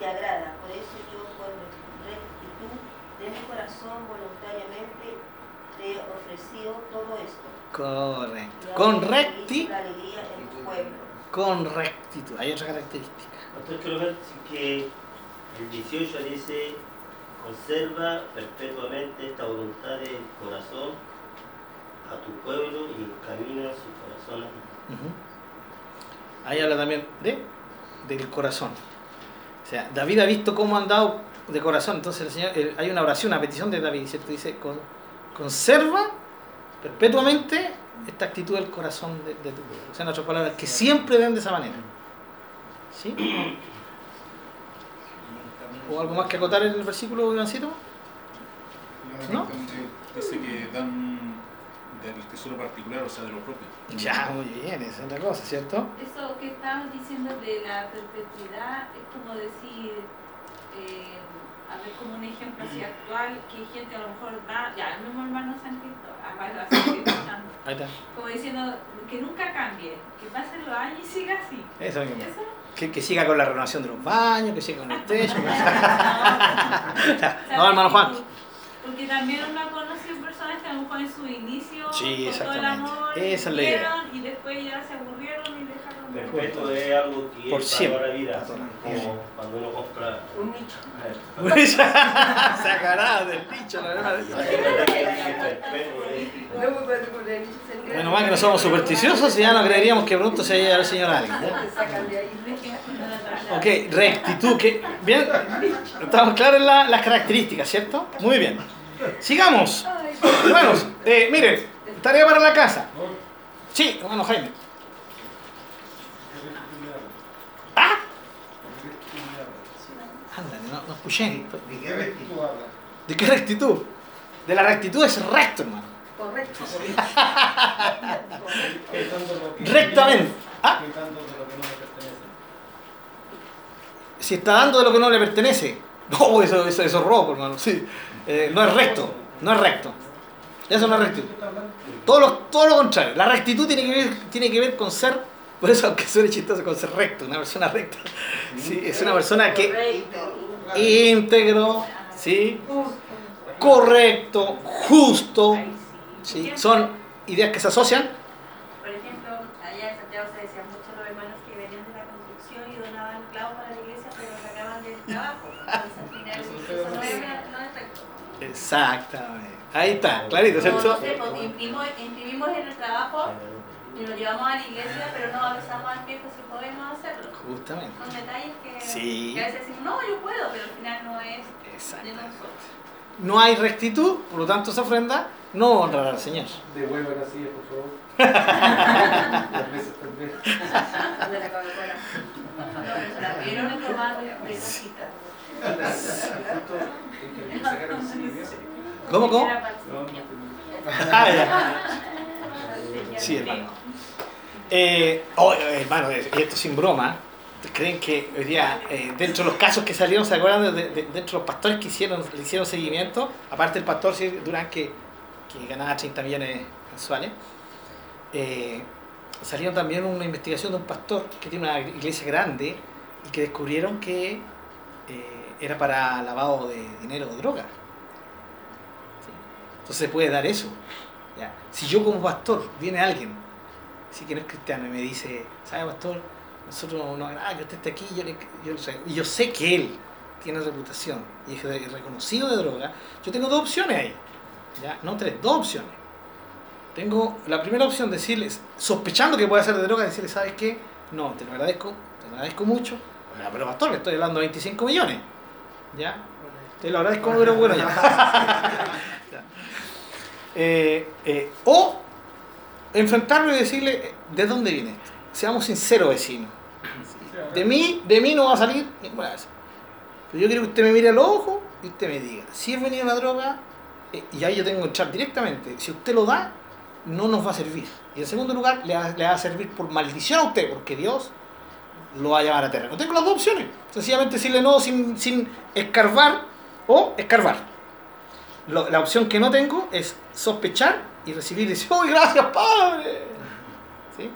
te agrada. Por eso yo por rectitud de mi corazón voluntariamente te he ofrecido todo esto. Correcto. Con ahora recti, la alegría en tu pueblo. con rectitud. Hay otra característica. Pastor, quiero ver que el 18 dice, conserva perpetuamente esta voluntad del corazón a tu pueblo y encamina su corazón a ti. Ujú. Ahí habla también de del corazón. O sea, David ha visto cómo han dado de corazón. Entonces el Señor, hay una oración, una petición de David, ¿cierto? Dice, con- conserva perpetuamente esta actitud del corazón de, de tu pueblo. O sea, en otras palabras, que siempre den de esa manera. ¿Sí? ¿O algo más que acotar en el versículo, Ivancito? ¿No? Dice que dan del tesoro particular, o sea, de lo propio. Ya, muy bien, esa es otra cosa, ¿cierto? Eso que estabas diciendo de la perpetuidad es como decir, eh, a ver, como un ejemplo así actual, que gente a lo mejor da, ya, el mismo hermano San lo estoy escuchando, Ahí está. como diciendo que nunca cambie, que pasen los años y siga así. Eso mismo. Eso Que, que siga con la renovación de los baños, que siga con el techo. No, hermano Juan. Porque también uno ha conocido personas que a lo mejor en su inicio Sí, con todo el amor Esa y después ya se aburrieron y dejaron de Perpetuo es algo que Por es siempre. para la vida, como cuando uno compra Un nicho. Sacará del bicho, la verdad. Menos mal que no somos supersticiosos y ya no creeríamos que pronto se haya el señor alguien. Ok, rectitud. Que, bien, estamos claros en la- las características, ¿cierto? Muy bien. Sigamos. Hermanos, eh, miren, tarea para la casa. Sí, hermano Jaime. ¿Ah? Ándale, no, no escuché. ¿De qué rectitud habla? ¿De qué rectitud? De la rectitud es recto, hermano. Correcto. ¿Qué tanto lo que Rectamente. ¿Ah? Si está dando de lo que no le pertenece. No, eso, eso, eso es robo, hermano. Sí. Eh, no es recto. No es recto. Eso no es rectitud. Todo lo, todo lo contrario. La rectitud tiene que, ver, tiene que ver con ser, por eso aunque suene chistoso, con ser recto. Una persona recta. Sí, es una persona que íntegro, ¿sí? correcto, justo. ¿sí? Son ideas que se asocian. Por ejemplo, allá en Santiago se decía mucho los hermanos que venían de la construcción clavo para la iglesia, pero sacaban del trabajo. Entonces al final eso no es, no es recto. Exactamente. Ahí está, clarito, ¿cierto? No sé, pues, imprimimos, imprimimos en el trabajo y lo llevamos a la iglesia, pero no avisamos al viejo si podemos hacerlo. Justamente. Son detalles que, Sí. que a veces decimos, no, yo puedo, pero al final no es de nosotros. No hay rectitud, por lo tanto esa ofrenda no honrará al Señor. Devuelva la silla, por favor. ¿Cómo, cómo? Sí, hermano. Eh, oh, eh, hermano, esto sin broma. ¿Ustedes ¿Creen que hoy día, eh, dentro de los casos que salieron, se acuerdan de, de- dentro de los pastores que hicieron, le hicieron seguimiento? Aparte del pastor Durán que, que ganaba 30 millones mensuales, eh, salieron también una investigación de un pastor que tiene una iglesia grande y que descubrieron que era para lavado de dinero o droga. Entonces se puede dar eso. ¿ya? Si yo como pastor, viene alguien, sí que no es cristiano, y me dice, ¿sabe pastor? Nosotros no agrada que usted esté aquí, yo, le- yo, le traigo". y yo sé que él tiene reputación y es reconocido de droga, yo tengo dos opciones ahí. ¿ya? No tres, dos opciones. Tengo la primera opción, decirles, sospechando que puede ser de droga, decirle, ¿sabes qué? No, te lo agradezco, te lo agradezco mucho. Pero pastor, le estoy hablando de 25 millones. ¿Ya? Te lo agradezco, pero bueno, ya. Eh, eh, o enfrentarlo y decirle, eh, ¿de dónde viene esto? Seamos sinceros, vecinos. De mí, de mí no va a salir ninguna vez. Pero yo quiero que usted me mire a los ojos y usted me diga, si es venir la droga, eh, y ahí yo tengo que echar directamente, si usted lo da, no nos va a servir. Y en segundo lugar, le va, le va a servir por maldición a usted, porque Dios lo va a llevar a terreno. Tengo las dos opciones. Sencillamente decirle no sin, sin escarbar o escarbar. Lo- la opción que no tengo es sospechar y recibir y decir, ¡Uy, gracias, Padre! ¿Sí?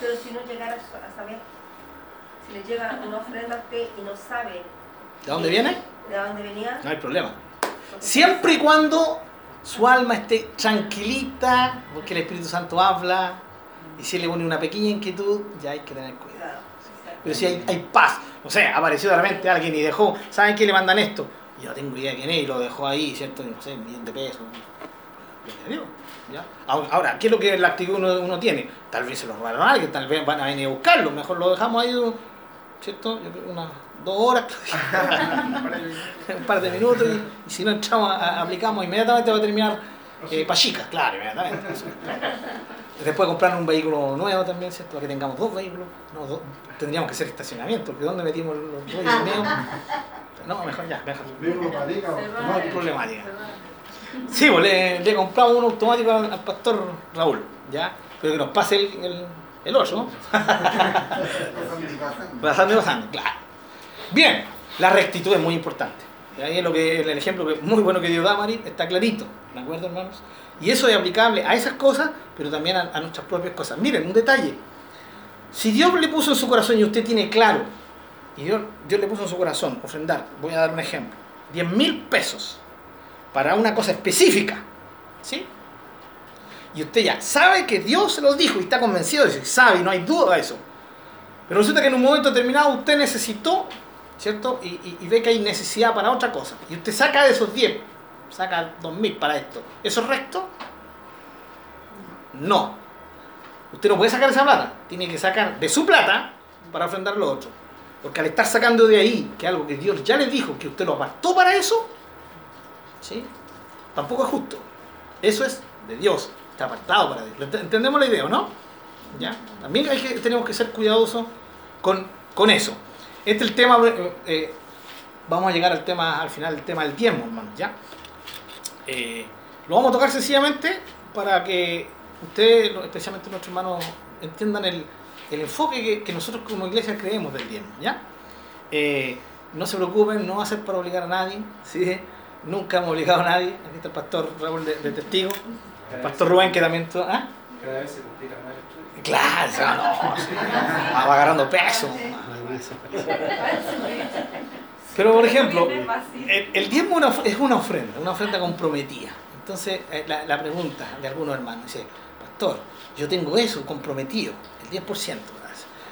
Pero si no llegara a saber, si le llega una ofrenda a usted y no sabe ¿De dónde viene? de dónde venía, No hay problema. Siempre y cuando su alma esté tranquilita, porque el Espíritu Santo habla, y si le pone una pequeña inquietud, ya hay que tener cuidado. Pero si hay, hay paz, o sea, apareció de repente alguien y dejó, ¿saben qué le mandan esto? Yo no tengo idea quién es y lo dejó ahí, ¿cierto? No sé, un millón de pesos. Lo que digo, ¿ya? Ahora, ¿qué es lo que la actitud uno, uno tiene? Tal vez se lo robaron a alguien, tal vez van a venir a buscarlo, mejor lo dejamos ahí, ¿cierto? Yo creo unas dos horas, un par de minutos y, y si no entramos, a- aplicamos inmediatamente va a terminar eh, Pachica, claro, inmediatamente. Después comprar un vehículo nuevo también, ¿cierto? Para que tengamos dos vehículos. No, dos. Tendríamos que hacer estacionamiento, porque ¿dónde metimos los dos míos? No, mejor ya, mejor. No hay problemática. Sí, pues le, le compramos un automático al, al pastor Raúl, ¿ya? Pero que nos pase el, el, el 8, pasando y pasando, claro. Bien, la rectitud es muy importante. Y ahí es lo que, el ejemplo que, muy bueno que dio Damari, está clarito, ¿de acuerdo, hermanos? Y eso es aplicable a esas cosas, pero también a, nuestras propias cosas. Miren, un detalle. Si Dios le puso en su corazón y usted tiene claro, y Dios, Dios le puso en su corazón, ofrendar, voy a dar un ejemplo, 10 mil pesos para una cosa específica, ¿sí? Y usted ya sabe que Dios se lo dijo y está convencido de eso, sabe y no hay duda de eso. Pero resulta que en un momento determinado usted necesitó, ¿cierto? Y, y- y ve que hay necesidad para otra cosa. Y usted saca de esos 10, saca 2.000 para esto. ¿Eso es recto? No. Usted no puede sacar esa plata. Tiene que sacar de su plata para ofrendar lo otro. Porque al estar sacando de ahí, que algo que Dios ya le dijo, que usted lo apartó para eso, ¿sí? Tampoco es justo. Eso es de Dios. Está apartado para Dios. ¿Ent- ¿Entendemos la idea o no? ¿Ya? También hay que, tenemos que ser cuidadosos con, con eso. Este es el tema, eh, eh, vamos a llegar al tema, al final, el tema del diezmo, hermanos, ¿ya? Eh, lo vamos a tocar sencillamente para que ustedes, especialmente nuestros hermanos, entiendan el, el enfoque que, que nosotros como iglesia creemos del diezmo, ¿ya? Eh, no se preocupen, no va a ser para obligar a nadie, ¿sí? Nunca hemos obligado a nadie. Aquí está el pastor Raúl de, de testigo, el pastor Rubén que también... ¿ah? Cada vez se complica más el estudio. Claro, no, va agarrando peso. Pero por ejemplo, el, el diezmo una es una ofrenda, una ofrenda comprometida. Entonces, eh, la, la pregunta de algunos hermanos dice, pastor, yo tengo eso comprometido, el 10%. ¿verdad?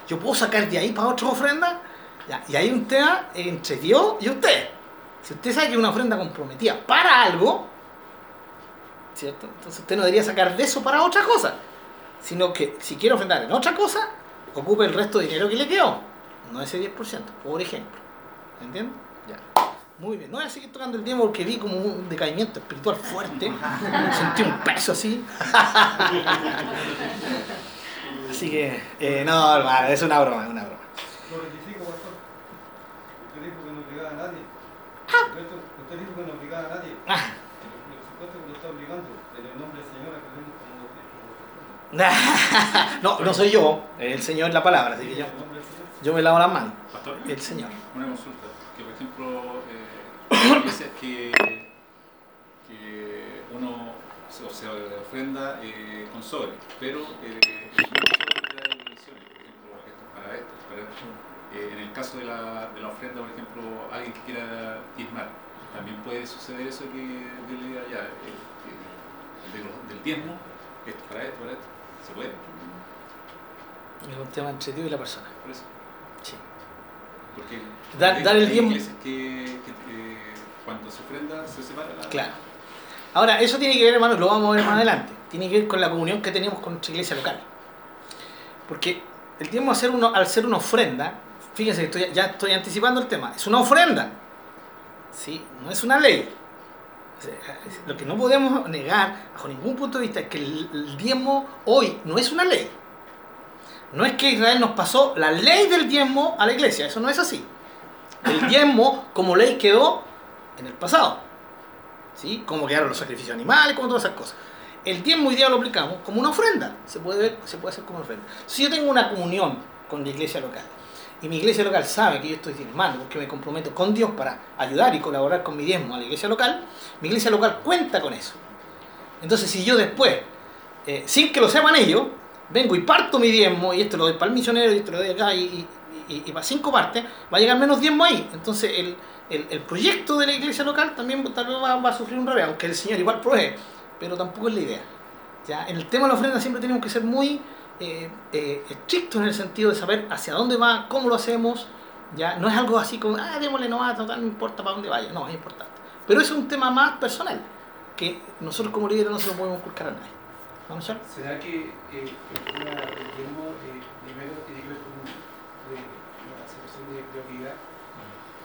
¿Yo puedo sacar de ahí para otra ofrenda? Ya, y hay un tema entre Dios y usted. Si usted sabe que es una ofrenda comprometida para algo, ¿cierto? Entonces usted no debería sacar de eso para otra cosa. Sino que si quiere ofrendar en otra cosa, ocupe el resto de dinero que le quedó. No ese 10%, por ejemplo. ¿Entiende? Ya. Muy bien. No voy a seguir tocando el tiempo porque vi como un decaimiento espiritual fuerte. Sentí un peso así. Así que, eh, no, hermano, es una broma, es una broma. Lo rectifico, pastor. Usted dijo que no obligaba a nadie. Usted, usted dijo que no obligaba a nadie. Ah. Por supuesto que lo está obligando. En el nombre del Señor, a que vemos como No, no soy yo, es el Señor la palabra, así que yo, yo me lavo las manos. Pastor, El Señor. una consulta. Por ejemplo, eh, hay veces que, que uno se, o se ofrenda eh, con sobre, pero eh, sobre trae divisiones. Por ejemplo, esto es para esto, para. Eh, en el caso de la, de la ofrenda, por ejemplo, alguien que quiera diezmar, también puede suceder eso que le diga ya, eh, eh, del diezmo, esto para esto, para esto. ¿Se puede? Es un tema entre Dios y la persona. Por eso. Porque Dar- dar el diezmo. que, que, cuando se ofrenda se separa la... Claro. Ahora, eso tiene que ver, hermano, lo vamos a ver más adelante. Tiene que ver con la comunión que tenemos con nuestra iglesia local. Porque el uno, al ser una ofrenda, fíjense que estoy, ya estoy anticipando el tema, es una ofrenda. ¿Sí? No es una ley. O sea, es- Lo que no podemos negar, bajo ningún punto de vista, es que el diezmo hoy no es una ley. No es que Israel nos pasó la ley del diezmo a la iglesia, eso no es así. El diezmo como ley quedó en el pasado. ¿sí? Como quedaron los sacrificios animales, como todas esas cosas. El diezmo hoy día lo aplicamos como una ofrenda, se puede, ver, se puede hacer como una ofrenda. Si yo tengo una comunión con la iglesia local y mi iglesia local sabe que yo estoy diezmando porque me comprometo con Dios para ayudar y colaborar con mi diezmo a la iglesia local, mi iglesia local cuenta con eso. Entonces si yo después, eh, sin que lo sepan ellos, vengo y parto mi diezmo y esto lo doy para el misionero y esto lo doy acá y, y- y- para cinco partes, va a llegar menos diezmo ahí. Entonces el, el, el proyecto de la iglesia local también tal vez va, va a sufrir un revés, aunque el Señor igual provee, pero tampoco es la idea. ¿ya? En el tema de la ofrenda siempre tenemos que ser muy eh, eh, estrictos en el sentido de saber hacia dónde va, cómo lo hacemos. ¿ya? No es algo así como, ah, démosle nomás, total, no importa para dónde vaya. No, es importante. Pero eso es un tema más personal, que nosotros como líderes no se lo podemos inculcar a nadie. ¿Vamos a ¿Será que eh, el tema del diezmo eh, primero tiene que ver con eh, la situación de prioridad?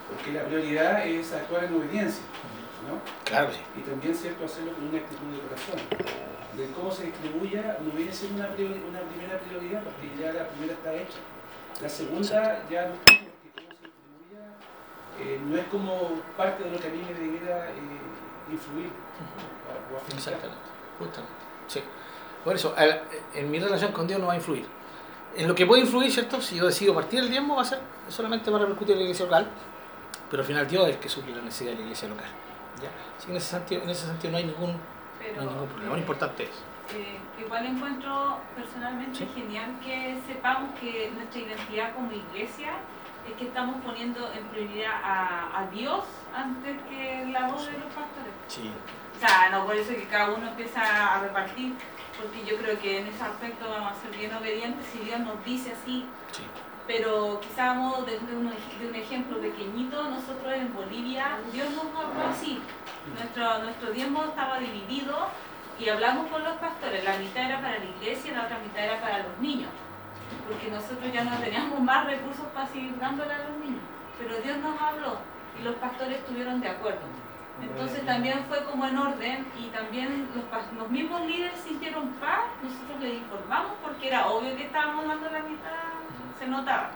Porque la prioridad es actuar en obediencia, ¿no? Claro sí. Y también, ¿cierto?, hacerlo con una actitud de corazón. De cómo se distribuya no viene siendo una, priori- una primera prioridad, porque ya la primera está hecha. La segunda ya no está, porque cómo se distribuya eh, no es como parte de lo que a mí me debiera eh, influir o, o afectar. Exactamente, justamente. Sí. Por eso, al- en mi relación con Dios no va a influir. En lo que puede influir, ¿cierto? Si yo decido partir el diezmo, va a ser solamente para repercutir en la iglesia local, pero al final Dios es el que suple la necesidad de la iglesia local. ¿ya? Así que en ese sentido, en ese sentido no hay ningún, no Pero, hay ningún problema. Lo importante es. eh, igual encuentro personalmente Sí. genial que sepamos que nuestra identidad como iglesia es que estamos poniendo en prioridad a, a Dios antes que la voz de los pastores. Sí. O sea, no por eso que cada uno empieza a repartir, porque yo creo que en ese aspecto vamos a ser bien obedientes si Dios nos dice así. Sí. Pero quizá a modo de, de un, de un ejemplo pequeñito, nosotros en Bolivia, Dios nos habló así. Nuestro, nuestro diezmo estaba dividido y hablamos con los pastores. La mitad era para la iglesia y la otra mitad era para los niños. Porque nosotros ya no teníamos más recursos para seguir dándole a los niños. Pero Dios nos habló y los pastores estuvieron de acuerdo. Entonces también fue como en orden y también los, pas- los mismos líderes sintieron paz, nosotros les informamos porque era obvio que estábamos dando la mitad, se notaba.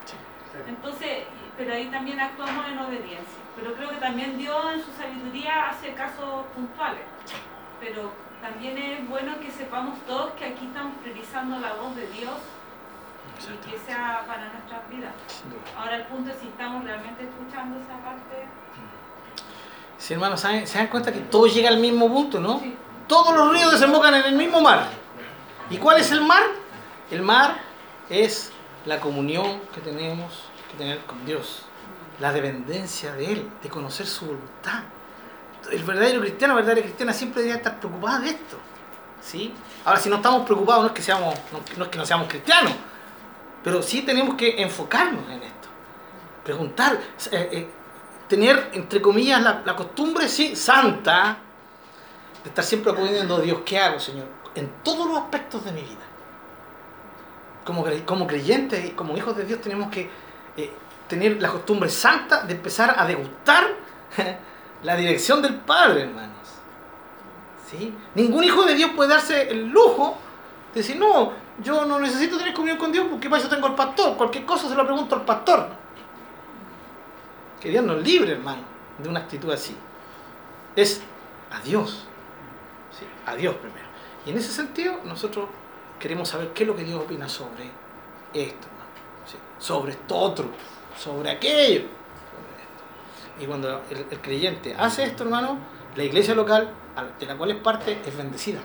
Entonces, pero ahí también actuamos en obediencia. Pero creo que también Dios en su sabiduría hace casos puntuales. Pero también es bueno que sepamos todos que aquí estamos priorizando la voz de Dios y que sea para nuestras vidas. Ahora el punto es si estamos realmente escuchando esa parte. Sí, hermanos, ¿saben- se dan cuenta que todo llega al mismo punto, ¿no? Sí. Todos los ríos desembocan en el mismo mar. ¿Y cuál es el mar? El mar es la comunión que tenemos que tener con Dios, la dependencia de Él, de conocer su voluntad. El verdadero cristiano, la verdadera cristiana siempre debería estar preocupada de esto. ¿sí? Ahora, si no estamos preocupados, no es que, seamos, no, no es que no seamos cristianos, pero sí tenemos que enfocarnos en esto. preguntar, eh, eh, tener, entre comillas, la, costumbre, sí, santa, de estar siempre acudiendo a Dios, ¿qué hago, Señor? En todos los aspectos de mi vida. Como, como creyentes como hijos de Dios tenemos que eh, tener la costumbre santa de empezar a degustar la dirección del Padre, hermanos. ¿Sí? Ningún hijo de Dios puede darse el lujo de decir, no, yo no necesito tener comunión con Dios porque para eso tengo al pastor. Cualquier cosa se lo pregunto al pastor. Que Dios nos libre, hermano, de una actitud así. Es a Dios. ¿sí? A Dios primero. Y en ese sentido, nosotros queremos saber qué es lo que Dios opina sobre esto, hermano. Sobre esto otro, sobre aquello. Y cuando el, creyente hace esto, hermano, la iglesia local, de la cual es parte, es bendecida.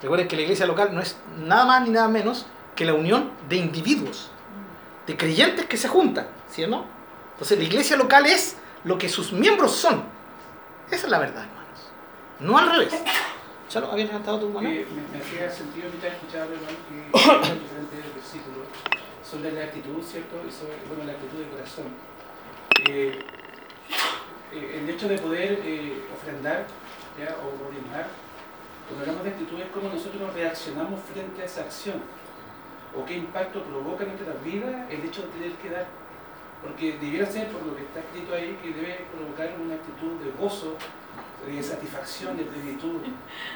Recuerden que la iglesia local no es nada más ni nada menos que la unión de individuos, de creyentes que se juntan, ¿sí o no? Entonces la iglesia local es lo que sus miembros son. Esa es la verdad, hermanos. No al revés. ¿Ya lo habías levantado tu mano? Eh, me, me hacía sentido mientras escuchaba hermano, que en diferentes versículos sobre la actitud, ¿cierto? Y sobre bueno, la actitud del corazón. Eh, eh, el hecho de poder eh, ofrendar ¿ya? o orientar, cuando hablamos de actitud es cómo nosotros reaccionamos frente a esa acción o qué impacto provoca en nuestra vida el hecho de tener que dar. Porque debiera ser, por lo que está escrito ahí, que debe provocar una actitud de gozo, de satisfacción, de plenitud,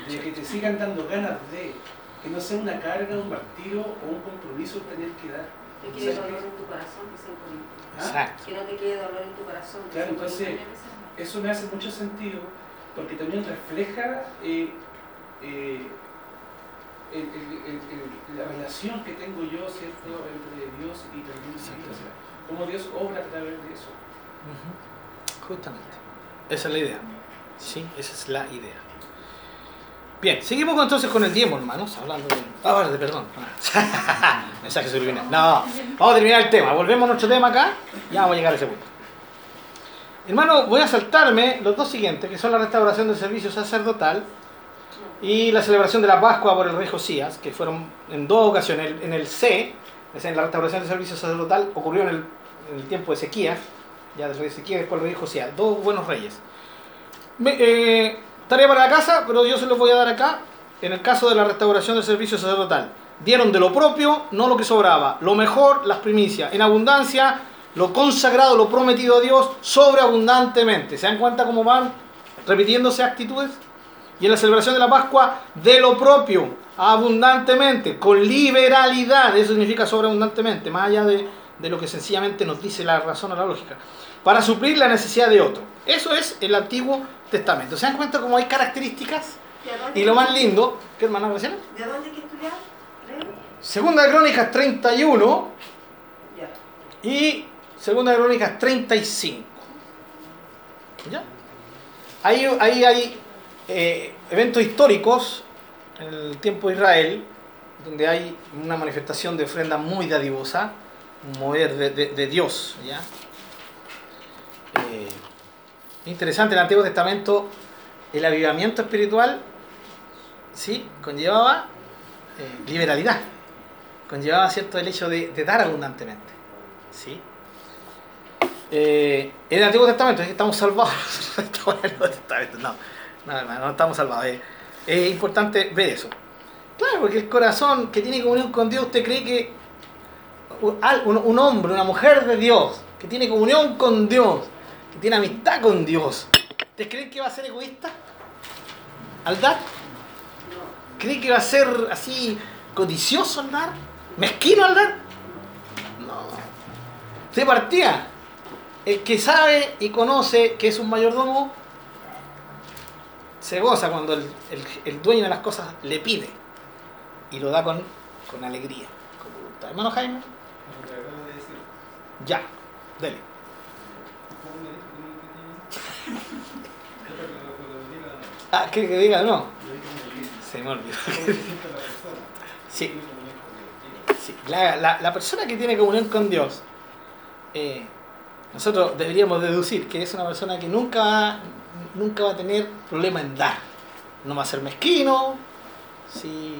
de que te sigan dando ganas de, que no sea una carga, un martirio o un compromiso el tener que dar. Te quede dolor en tu corazón, Corintios. ¿Ah? Exacto. Que no te quede dolor en tu corazón. Claro, en entonces, eso me hace mucho sentido porque también refleja eh, eh, el- el- el- el- la relación que tengo yo, ¿cierto?, entre Dios y también mi vida. Cómo Dios obra a través de eso. Justamente. Esa es la idea. Sí, esa es la idea. Bien, seguimos entonces con el diezmo, hermanos, hablando de... Ah, perdón. Mensaje subliminal. No, vamos a terminar el tema. Volvemos a nuestro tema acá. Ya vamos a llegar a ese punto. Hermano, voy a saltarme los dos siguientes, que son la restauración del servicio sacerdotal y la celebración de la Pascua por el rey Josías, que fueron en dos ocasiones. En el C, en la restauración del servicio sacerdotal, ocurrió en el, en el tiempo de Ezequías, ya del rey Ezequías, el rey Josías, dos buenos reyes. Me- eh, tarea para la casa, pero yo se los voy a dar acá. En el caso de la restauración del servicio sacerdotal, dieron de lo propio, no lo que sobraba, lo mejor, las primicias, en abundancia, lo consagrado, lo prometido a Dios, sobreabundantemente. ¿Se dan cuenta cómo van repitiéndose actitudes? Y en la celebración de la Pascua, de lo propio, abundantemente, con liberalidad, eso significa sobreabundantemente, más allá de, de lo que sencillamente nos dice la razón o la lógica, para suplir la necesidad de otro. Eso es el Antiguo Testamento. ¿Se dan cuenta cómo hay características? ¿De dónde- Y lo más lindo, ¿qué hermana Graciela? ¿De dónde hay que estudiar? Segunda de Crónicas 31 Ya. y Segunda de Crónicas 35. ¿Ya? Ahí, ahí hay eh, eventos históricos en el tiempo de Israel, donde hay una manifestación de ofrenda muy dadivosa, mover de, de- de Dios. ¿ya? Eh, interesante, en el Antiguo Testamento el avivamiento espiritual ¿sí? conllevaba eh, liberalidad, conllevaba cierto el hecho de, de dar abundantemente. ¿sí? Eh, en el Antiguo Testamento estamos salvados. No, no estamos salvados. Eh, es importante ver eso. Claro, porque el corazón que tiene comunión con Dios, usted cree que un, hombre, una mujer de Dios, que tiene comunión con Dios, que tiene amistad con Dios, ¿ustedes creen que va a ser egoísta al dar? ¿Cree que va a ser así codicioso al dar? ¿Mezquino al dar? No. De partida, el que sabe y conoce que es un mayordomo, se goza cuando el, dueño de las cosas le pide y lo da con, con alegría, con voluntad. Hermano Jaime, Como te acabo de decir. Ya, dele. ¿Cómo me dijo que que diga, Ah, ¿qué que diga? No, se me olvidó. Sí, sí. La, la- la persona que tiene comunión con Dios, eh, nosotros deberíamos deducir que es una persona que nunca va, nunca va a tener problema en dar. No va a ser mezquino, sí,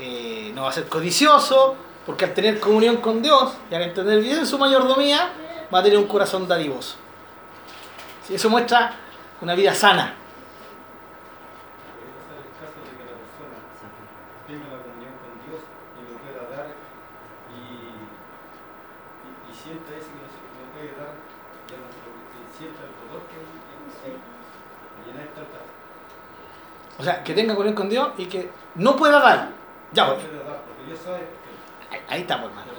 eh, no va a ser codicioso, porque al tener comunión con Dios y al entender bien su mayordomía, va a tener un corazón dadivoso. Sí, eso muestra una vida sana. O sea, que tenga comunión con Dios y que no pueda dar. Ya, pues, ahí, está, pues, hermano.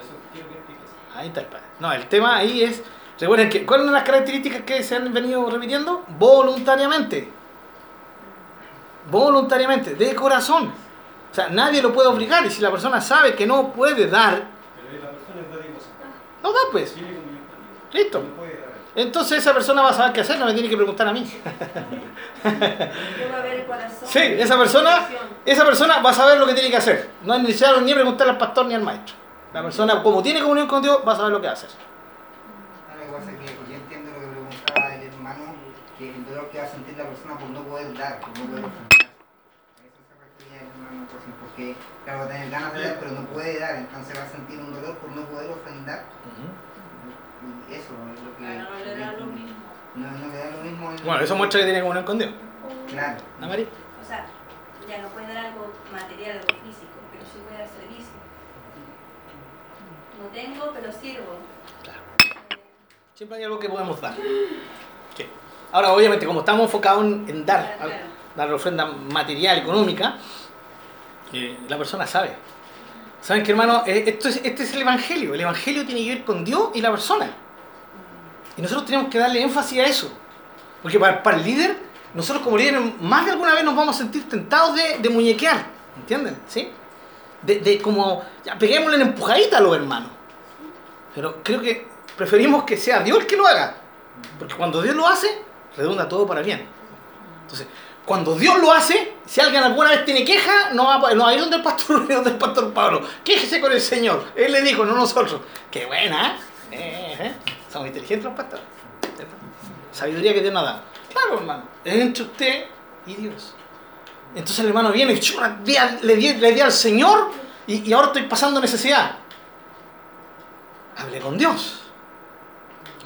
Ahí está el padre. No, el tema ahí es. Recuerden que, ¿cuáles son las características que se han venido repitiendo? Voluntariamente. Voluntariamente, de corazón. O sea, nadie lo puede obligar y si la persona sabe que no puede dar, Pero la persona es no da pues. Listo. Entonces esa persona va a saber qué hacer, no me tiene que preguntar a mí. Sí, esa persona, esa persona va a saber lo que tiene que hacer. No es necesario ni preguntarle al pastor ni al maestro. La persona, como tiene comunión con Dios, va a saber lo que va a hacer. Lo que pasa es que yo entiendo lo que preguntaba el hermano, que el dolor que va a sentir la persona por no poder dar, por no poder ofrendar. A eso se refería el hermano porque claro, va a tener ganas de dar, pero no puede dar, entonces va a sentir un dolor por no poder ofrendar. Y eso es lo que... Claro, no le da lo mismo. No, no le da lo mismo. el- Bueno, eso muestra que tiene comunión con Dios. Claro. ¿No, María? O sea, ya no puede dar algo material, algo físico, pero sí puede dar servicio. No tengo, pero sirvo. Claro. Siempre hay algo que podemos dar. Sí. Ahora, obviamente, como estamos enfocados en, en dar, Claro. dar la ofrenda material, económica, eh, la persona sabe. ¿Saben qué, hermano? Eh, esto es, este es el Evangelio. El Evangelio tiene que ver con Dios y la persona. Y nosotros tenemos que darle énfasis a eso. Porque para, para el líder, nosotros como líderes, más de alguna vez nos vamos a sentir tentados de, de muñequear. ¿Entienden? ¿Sí? De, de como, ya, peguémosle en empujadita a los hermanos. Pero creo que preferimos que sea Dios el que lo haga. Porque cuando Dios lo hace, redunda todo para bien. Entonces, cuando Dios lo hace, si alguien alguna vez tiene queja, no va, a- no a ir donde el pastor, donde el pastor Pablo. Quéjese con el Señor. Él le dijo, no nosotros. Qué buena, ¿eh? Eh, eh. Somos inteligentes los pastores. Sabiduría que Dios nos da. Claro, hermano. Es entre usted y Dios. Entonces el hermano viene y churra, di al- le, di, le di al Señor y, ahora estoy pasando necesidad. Hable con Dios.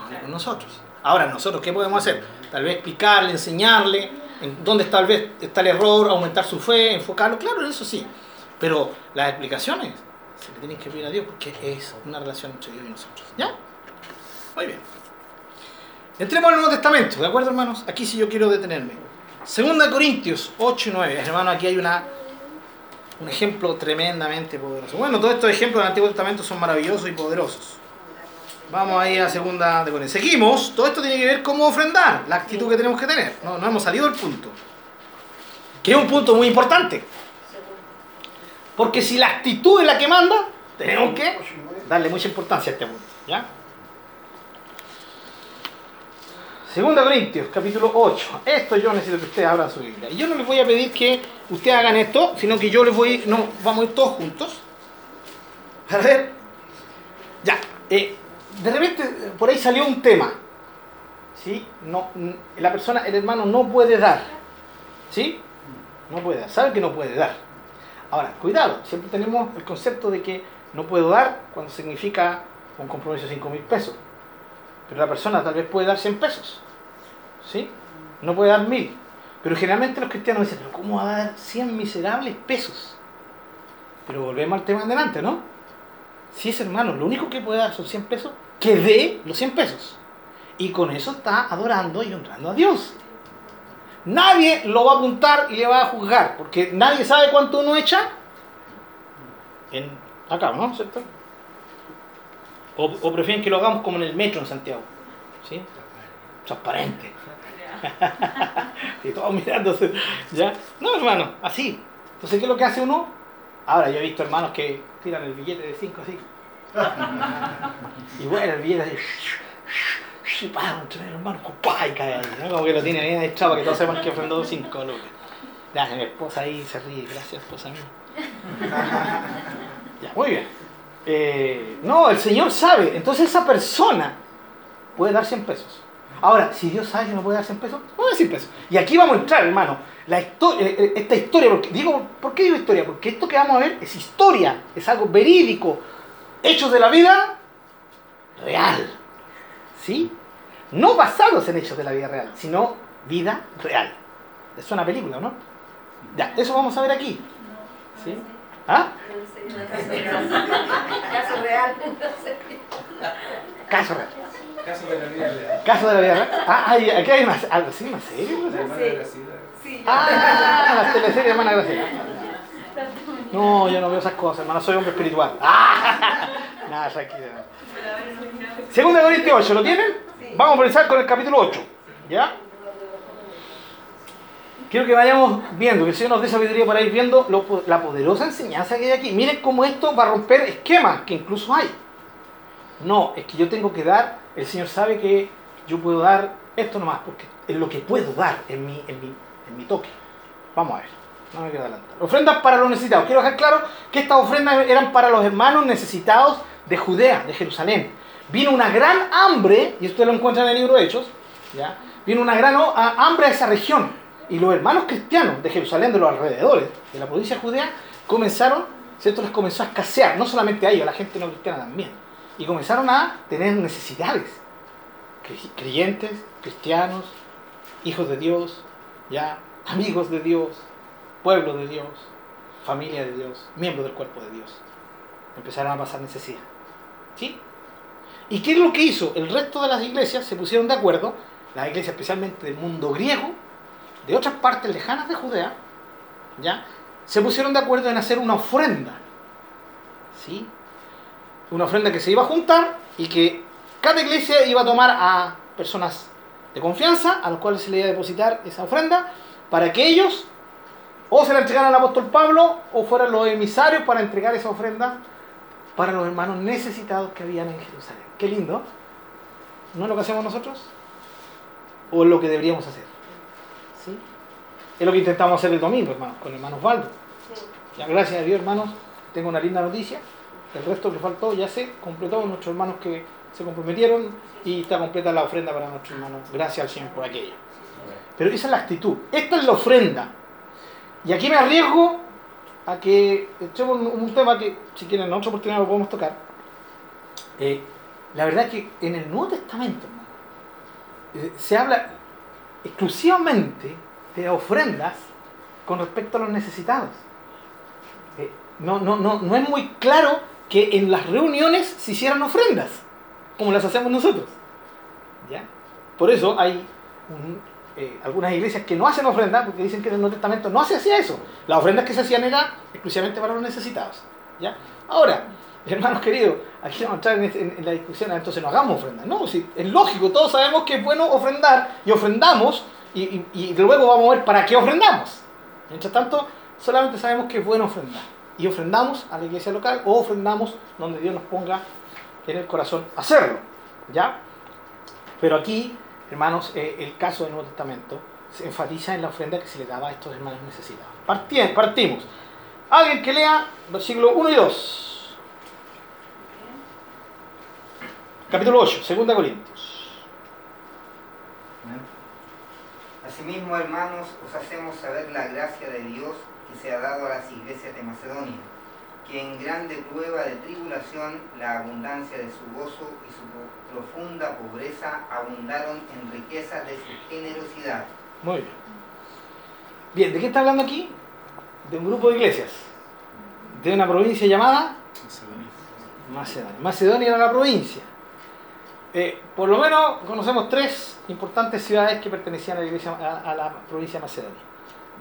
Hable con nosotros. Ahora, nosotros, ¿qué podemos hacer? Tal vez explicarle, enseñarle, en dónde tal vez está el error, aumentar su fe, enfocarlo. Claro, eso sí. Pero las explicaciones se le tienen que pedir a Dios porque es una relación entre Dios y nosotros. ¿Ya? Muy bien. Entremos al Nuevo Testamento, ¿de acuerdo, hermanos? Aquí sí yo quiero detenerme. Segunda Corintios 8 y 9. Hermano, aquí hay una, un ejemplo tremendamente poderoso. Bueno, todos estos ejemplos del Antiguo Testamento son maravillosos y poderosos. Vamos ahí a segunda de Corintios. Seguimos. Todo esto tiene que ver cómo ofrendar, la actitud que tenemos que tener. No, no hemos salido del punto. Que es un punto muy importante. Porque si la actitud es la que manda, tenemos que darle mucha importancia a este punto. ¿Ya? Segunda Corintios, capítulo 8. Esto yo necesito que ustedes abran su Biblia. Y yo no les voy a pedir que ustedes hagan esto, sino que yo les voy, no, vamos a ir todos juntos. A ver. Ya. eh, de repente por ahí salió un tema. ¿Sí? No, la persona, el hermano no puede dar. ¿Sí? No puede dar. Sabe que no puede dar. Ahora, cuidado. Siempre tenemos el concepto de que no puedo dar cuando significa un compromiso de 5 mil pesos. Pero la persona tal vez puede dar 100 pesos. ¿Sí? No puede dar 1000. Pero generalmente los cristianos dicen, pero ¿cómo va a dar 100 miserables pesos? Pero volvemos al tema de delante, ¿no? Si es hermano, lo único que puede dar son 100 pesos, que dé los 100 pesos. Y con eso está adorando y honrando a Dios. Nadie lo va a apuntar y le va a juzgar, porque nadie sabe cuánto uno echa en acá, ¿no? ¿Cierto? O, o prefieren que lo hagamos como en el metro en Santiago. ¿Sí? Transparente. y todos mirándose. ¿Ya? No, hermano, así. Entonces, ¿qué es lo que hace uno? Ahora, yo he visto hermanos que tiran el billete de 5 así. y bueno, el billete así. Y pa, hermano, y cae ahí. ¿no? Como que lo tiene bien echado para que todos sepan que ofrendó 5 lucas. Ya, mi esposa ahí se ríe. Gracias, esposa mía. Ya, muy bien. Eh, no, el Señor sabe. Entonces esa persona puede dar 100 pesos. Ahora, si Dios sabe que no puede dar 100 pesos, no da 100 pesos. Y aquí vamos a entrar, hermano. La histo- eh, eh, esta historia, porque, digo, ¿por qué digo historia? Porque esto que vamos a ver es historia, es algo verídico, hechos de la vida real. ¿Sí? No basados en hechos de la vida real, sino vida real. Es una película, ¿no? Ya, eso vamos a ver aquí. ¿Sí? ¿Ah? Caso real. Caso real. Caso de la vida real. Caso de la vida real. Ah, hay- aquí hay más, algo así, más serio. La hermana de Graciela. Sí, Ah, las teleseries hermana Graciela. No, yo no veo esas cosas, hermano, soy hombre espiritual. Ah, nada. Segunda Corintios 8, ¿lo tienen? Vamos a comenzar con el capítulo 8. ¿Ya? Quiero que vayamos viendo, que el Señor nos dé sabiduría para ir viendo lo la poderosa enseñanza que hay aquí. Miren cómo esto va a romper esquemas que incluso hay. No, es que yo tengo que dar, el Señor sabe que yo puedo dar esto nomás, porque es lo que puedo dar en mi, en mi, en mi toque. Vamos a ver, no me quiero adelantar. Ofrendas para los necesitados. Quiero dejar claro que estas ofrendas eran para los hermanos necesitados de Judea, de Jerusalén. Vino una gran hambre, y esto lo encuentran en el libro de Hechos, ¿ya? vino una gran hambre a esa región. Y los hermanos cristianos de Jerusalén, de los alrededores, de la provincia judea, comenzaron, ¿cierto? Les comenzó a escasear, no solamente a ellos, a la gente no cristiana también. Y comenzaron a tener necesidades. Cre- Creyentes, cristianos, hijos de Dios, ya, amigos de Dios, pueblo de Dios, familia de Dios, miembros del cuerpo de Dios. Empezaron a pasar necesidad. ¿Sí? ¿Y qué es lo que hizo? El resto de las iglesias se pusieron de acuerdo, las iglesias especialmente del mundo griego, de otras partes lejanas de Judea, ¿ya? Se pusieron de acuerdo en hacer una ofrenda. ¿Sí? Una ofrenda que se iba a juntar y que cada iglesia iba a tomar a personas de confianza a los cuales se le iba a depositar esa ofrenda para que ellos o se la entregaran al apóstol Pablo o fueran los emisarios para entregar esa ofrenda para los hermanos necesitados que habían en Jerusalén. Qué lindo. ¿No es lo que hacemos nosotros? ¿O es lo que deberíamos hacer? Es lo que intentamos hacer el domingo, hermanos, con el hermano Osvaldo. Ya, gracias a Dios, hermanos, tengo una linda noticia. El resto que faltó ya se completó, nuestros hermanos que se comprometieron y está completa la ofrenda para nuestros hermanos. Gracias al Señor por aquello. Pero esa es la actitud. Esta es la ofrenda. Y aquí me arriesgo a que echemos un, un tema que, si quieren, en otra oportunidad lo podemos tocar. Eh, la verdad es que en el Nuevo Testamento, hermano, eh, se habla exclusivamente de ofrendas con respecto a los necesitados. Eh, no, no, no, no es muy claro que en las reuniones se hicieran ofrendas, como las hacemos nosotros. ¿Ya? Por eso hay un- eh, algunas iglesias que no hacen ofrendas, porque dicen que en el Nuevo Testamento no se hacía eso. Las ofrendas que se hacían eran exclusivamente para los necesitados. ¿Ya? Ahora, hermanos queridos, aquí vamos a entrar en, en- en la discusión, entonces no hagamos ofrendas. No, si, es lógico, todos sabemos que es bueno ofrendar y ofrendamos y, y- y luego vamos a ver para qué ofrendamos. Mientras tanto, solamente sabemos que es bueno ofrendar. Y ofrendamos a la iglesia local o ofrendamos donde Dios nos ponga en el corazón hacerlo. ¿Ya? Pero aquí, hermanos, eh, el caso del Nuevo Testamento se enfatiza en la ofrenda que se le daba a estos hermanos necesitados. Partien- partimos. Alguien que lea versículo 1 y 2. Capítulo 8, 2 Corintios. Asimismo, hermanos, os hacemos saber la gracia de Dios que se ha dado a las iglesias de Macedonia, que en grande prueba de tribulación la abundancia de su gozo y su profunda pobreza abundaron en riqueza de su generosidad. Muy bien. Bien, ¿de qué está hablando aquí? De un grupo de iglesias. De una provincia llamada Macedonia. Macedonia. Macedonia era la provincia. Eh, por lo menos conocemos tres importantes ciudades que pertenecían a la, iglesia, a, a la provincia de Macedonia.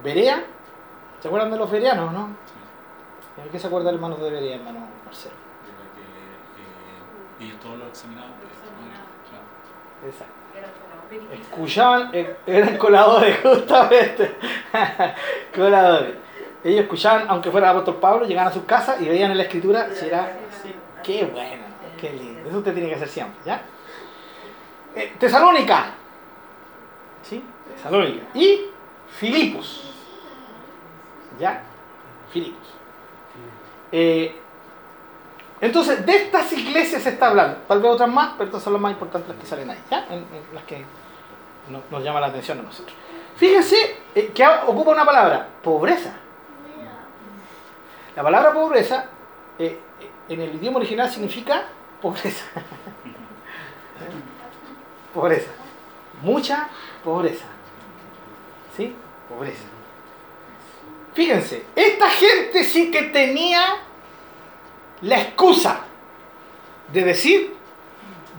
Berea, ¿se acuerdan de los bereanos, no? Sí. ¿De qué se acuerda hermano de Berea, hermano Marcelo? De lo que, eh, ellos todos lo examinaban. claro. Exacto. Escuchaban, eh, eran coladores, justamente. coladores. Ellos escuchaban, aunque fuera el apóstol Pablo, llegaban a sus casas y veían en la escritura si era. Qué bueno, qué lindo. Eso usted tiene que hacer siempre, ¿ya? Eh, Tesalónica. ¿Sí? Tesalónica. Y Filipos. ¿Ya? Filipos. Eh, entonces, de estas iglesias se está hablando. Tal vez otras más, pero estas son las más importantes las que salen ahí, ¿ya? En, en las que no- nos llama la atención a nosotros. Fíjense eh, que ocupa una palabra, pobreza. La palabra pobreza eh, en el idioma original significa pobreza. Pobreza. Mucha pobreza. ¿Sí? Pobreza. Fíjense, esta gente sí que tenía la excusa de decir,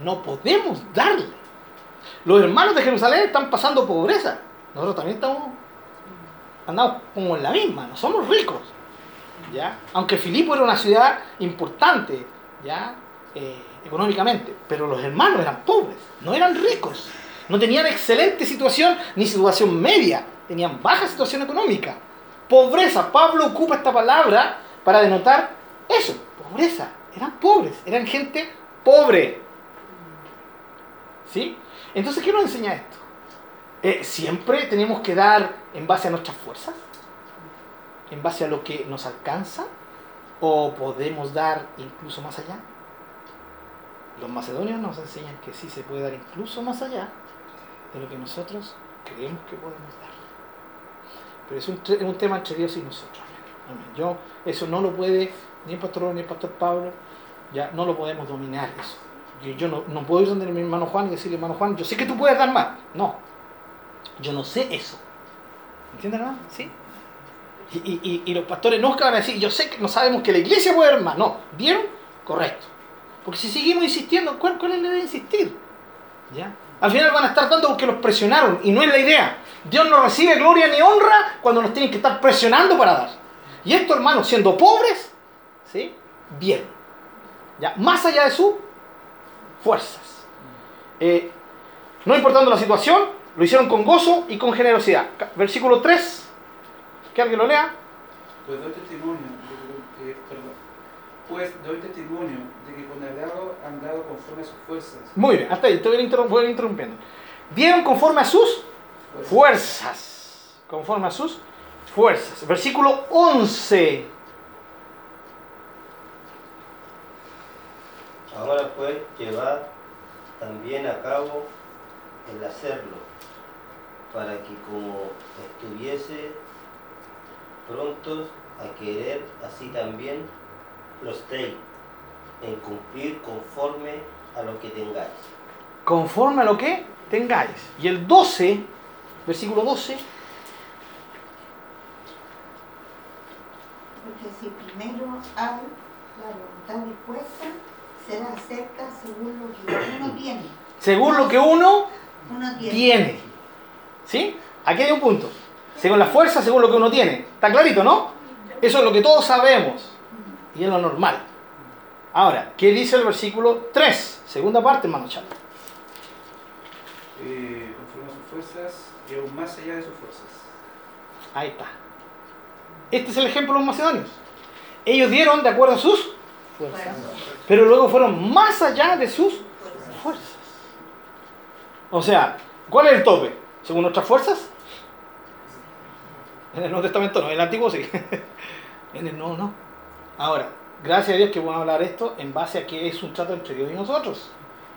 no podemos darle. Los hermanos de Jerusalén están pasando pobreza. Nosotros también estamos, andamos como en la misma, no somos ricos. ¿ya? Aunque Filipo era una ciudad importante, ¿ya? Eh, económicamente, pero los hermanos eran pobres, no eran ricos, no tenían excelente situación ni situación media, tenían baja situación económica. Pobreza, Pablo ocupa esta palabra para denotar eso, pobreza, eran pobres, eran gente pobre. ¿Sí? Entonces, ¿qué nos enseña esto? Eh, ¿Siempre tenemos que dar en base a nuestras fuerzas? ¿En base a lo que nos alcanza? ¿O podemos dar incluso más allá? Los macedonios nos enseñan que sí se puede dar incluso más allá de lo que nosotros creemos que podemos dar. Pero es un, tema entre Dios y nosotros. Yo, eso no lo puede ni el pastor ni el pastor Pablo, ya no lo podemos dominar eso. Yo, no, no, puedo ir donde mi hermano Juan y decirle, hermano Juan, yo sé que tú puedes dar más. No, yo no sé eso. ¿Entienden, hermano? ¿Sí? Y, y, los pastores no van a decir, yo sé que no sabemos que la iglesia puede dar más. No, ¿vieron? Correcto. Porque si seguimos insistiendo, ¿cuál, cuál es la de insistir? ¿Ya? Al final van a estar dando porque los presionaron y no es la idea. Dios no recibe gloria ni honra cuando nos tienen que estar presionando para dar. Y estos hermanos, siendo pobres, ¿sí? Bien. ¿Ya? Más allá de sus fuerzas. Eh, no importando la situación, lo hicieron con gozo y con generosidad. Versículo 3. Que alguien lo lea. Pues doy testimonio, perdón, pues doy testimonio de que con agrado han dado conforme a sus fuerzas. Muy bien, hasta ahí, ir interrumpiendo. Dieron conforme a sus fuerzas. Conforme a sus fuerzas. Versículo 11. Ahora pues llevad también a cabo el hacerlo, para que como estuviese prontos a querer, así también los estéis en cumplir conforme a lo que tengáis. Conforme a lo que tengáis. Y el 12, versículo 12. Porque si primero hay la voluntad dispuesta, será acerca según lo que uno tiene. Según lo que uno Uno tiene. tiene. ¿Sí? Aquí hay un punto. Según la fuerza, según lo que uno tiene. ¿Está clarito, no? Eso es lo que todos sabemos. Y es lo normal. Ahora, ¿qué dice el versículo 3? Segunda parte, hermano Chalo. Eh, conforme a sus fuerzas y aún más allá de sus fuerzas. Ahí está. Este es el ejemplo de los macedonios. Ellos dieron de acuerdo a sus fuerzas. Pero luego fueron más allá de sus fuerzas. O sea, ¿cuál es el tope? ¿Según nuestras fuerzas? En el Nuevo Testamento no, en el Antiguo sí. En el Nuevo no. Ahora, gracias a Dios que vamos a hablar esto en base a que es un trato entre Dios y nosotros.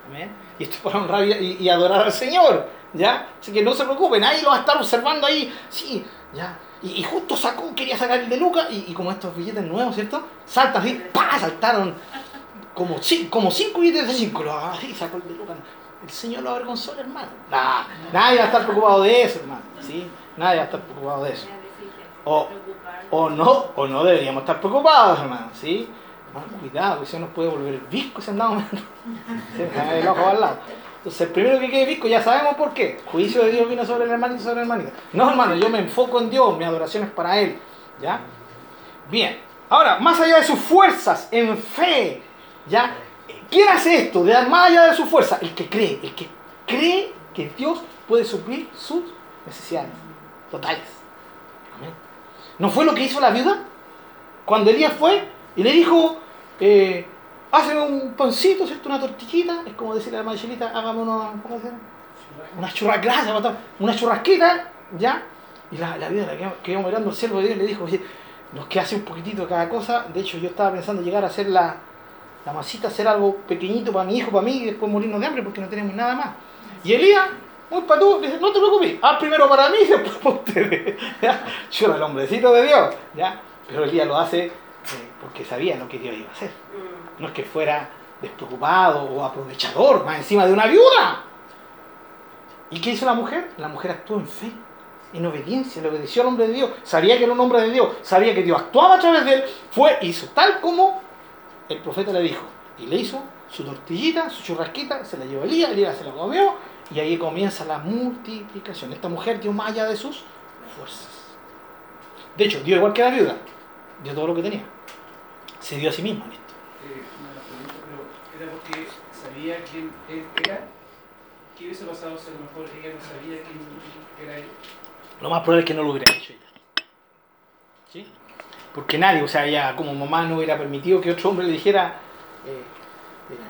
Amén. Y esto es para honrar y, y adorar al Señor. ¿Ya? Así que no se preocupen, nadie lo va a estar observando ahí. Sí, ya. Y, y justo sacó, quería sacar el de Lucas y, y como estos billetes nuevos, ¿cierto? Saltan así, ¡pa! Saltaron como, como cinco billetes de cinco. Así, sacó el de Lucas. El Señor lo avergonzó, hermano. Nah, nadie va a estar preocupado de eso, hermano. ¿sí? Nadie va a estar preocupado de eso. O, o no, o no deberíamos estar preocupados, hermano, ¿sí? Hermano, cuidado, que se nos puede volver visco si andamos el ojo al lado. Entonces, el primero que quede visco, ya sabemos por qué. Juicio de Dios vino sobre el hermanito y sobre la hermanita. No, hermano, yo me enfoco en Dios, mi adoración es para Él. ¿Ya? Bien. Ahora, más allá de sus fuerzas, en fe, ¿ya? ¿Quién hace esto? De más allá de sus fuerzas. El que cree, el que cree que Dios puede suplir sus necesidades totales. ¿No fue lo que hizo la viuda? Cuando Elías fue y le dijo, eh, hazme un pancito, ¿cierto? Una tortillita, es como decirle a la madrecita, hágame una, ¿cómo se llama? Una churrasquita, una churrasquita, ¿ya? Y la, la viuda la quedó, quedó mirando al siervo de Dios y le dijo, oye, nos queda hace un poquitito de cada cosa, de hecho yo estaba pensando llegar a hacer la, la masita, hacer algo pequeñito para mi hijo, para mí, y después morirnos de hambre porque no tenemos nada más. Y Elías, muy patú, dice, no te preocupes, haz primero para mí y después para ustedes. ¿Ya? Yo era el hombrecito de Dios, ¿ya? Pero Elías lo hace eh, porque sabía lo que Dios iba a hacer. No es que fuera despreocupado o aprovechador, más encima de una viuda. ¿Y qué hizo la mujer? La mujer actuó en fe, en obediencia, le obedeció al hombre de Dios. Sabía que era un hombre de Dios, sabía que Dios actuaba a través de él. Fue, hizo tal como el profeta le dijo. Y le hizo su tortillita, su churrasquita, se la llevó Elías, Elías se la comió. Y ahí comienza la multiplicación. Esta mujer dio más allá de sus fuerzas. De hecho, dio igual que la viuda. Dio todo lo que tenía. Se dio a sí misma en esto. Eh, pero era porque sabía quién él era. ¿Qué hubiese pasado si a lo mejor ella no sabía quién era él? Lo más probable es que no lo hubiera hecho ella. ¿Sí? Porque nadie, o sea, ella como mamá no hubiera permitido que otro hombre le dijera, eh,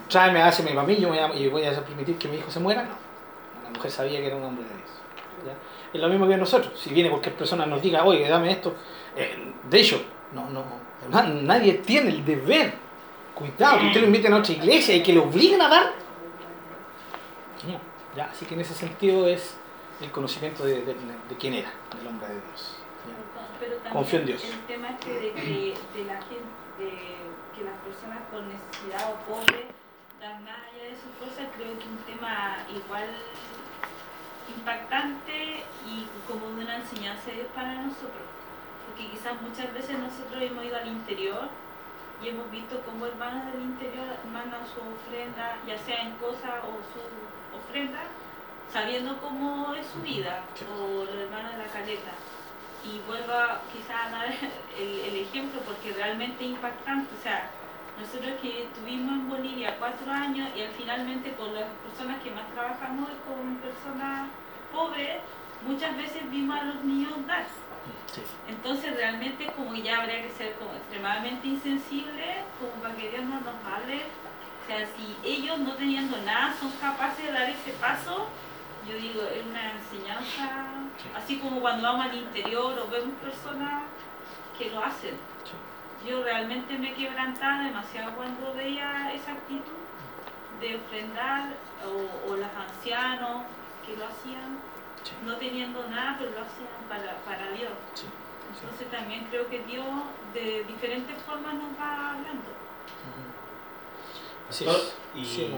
tráeme, háceme para mí, yo me voy a- y voy a permitir que mi hijo se muera. No. Mujer sabía que era un hombre de Dios. ¿ya? Es lo mismo que nosotros. Si viene cualquier persona nos diga, oye, dame esto. eh, de hecho, no, no, nadie tiene el deber. Cuidado, que usted lo invite a otra iglesia y que le obliguen a dar. No, ya, así que en ese sentido es el conocimiento de, de- de quién era, del hombre de Dios. Pero también Confío en Dios. El tema este de que de la gente, de que las personas con necesidad o pobres dan más allá de sus fuerzas, creo que es un tema igual impactante y como de una enseñanza de Dios para nosotros. Porque quizás muchas veces nosotros hemos ido al interior y hemos visto cómo hermanos del interior mandan su ofrenda, ya sea en cosa o su ofrenda, sabiendo cómo es su vida, o los hermanos de la caleta. Y vuelvo a quizás a dar el, el ejemplo porque realmente es impactante. O sea, nosotros que estuvimos en Bolivia cuatro años y al finalmente con las personas que más trabajamos y con personas pobres, muchas veces vimos a los niños dar. Sí. Entonces realmente como que ya habría que ser como extremadamente insensible como para que Dios no nos hable. O sea, si ellos no teniendo nada son capaces de dar ese paso, yo digo, es una enseñanza, así como cuando vamos al interior o vemos personas que lo hacen. Yo realmente me quebrantaba demasiado cuando veía esa actitud de ofrendar o, o los ancianos que lo hacían no teniendo nada, pero lo hacían para, para Dios. Sí. Entonces también creo que Dios de diferentes formas nos va hablando. Así Pastor, es. y.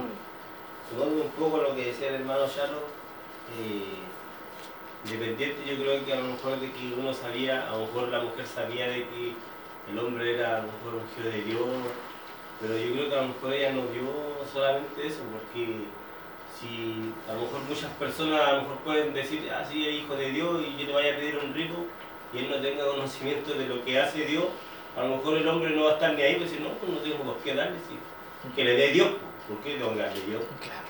Tomando un poco lo que decía el hermano Charlo, eh, independiente yo creo que a lo mejor de que uno sabía, a lo mejor la mujer sabía de que el hombre era a lo mejor ungido de Dios, pero yo creo que a lo mejor ella no vio solamente eso, porque si a lo mejor muchas personas a lo mejor pueden decir, ah, sí, es hijo de Dios y yo le vaya a pedir un rito y él no tenga conocimiento de lo que hace Dios, a lo mejor el hombre no va a estar ni ahí, pues si no, pues no tengo por qué darle, si, que le dé Dios, ¿por qué tengo que darle Dios? Claro.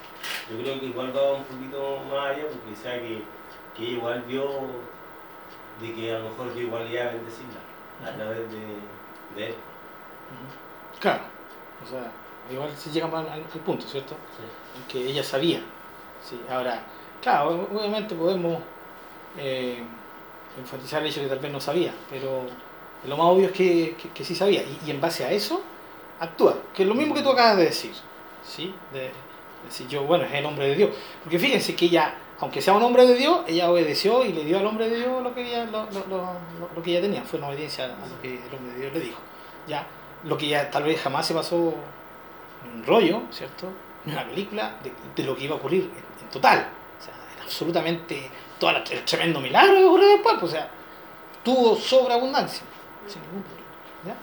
Yo creo que igual va un poquito más allá porque sea que, que igual vio de que a lo mejor yo igual iba a bendecirla a través de, de él. Claro. O sea, igual se llega al, al- punto, ¿cierto? En que ella sabía. Sí, ahora, claro, obviamente podemos eh, enfatizar el hecho que tal vez no sabía, pero lo más obvio es que, que- que sí sabía. Y, y en base a eso, actúa. Que es lo mismo que tú acabas de decir. ¿Sí? De, decir yo, bueno, es el hombre de Dios. Porque fíjense que ella, aunque sea un hombre de Dios, ella obedeció y le dio al hombre de Dios lo que ella, lo, lo- lo- lo- que ella tenía. Fue una obediencia a lo que el hombre de Dios le dijo. Ya, lo que ella tal vez jamás se pasó un rollo, ¿cierto? Una película de, lo que iba a ocurrir en, total. O sea, era absolutamente todo el tremendo milagro que ocurrió después. pues, o sea, tuvo sobreabundancia, sin ningún problema. ¿ya?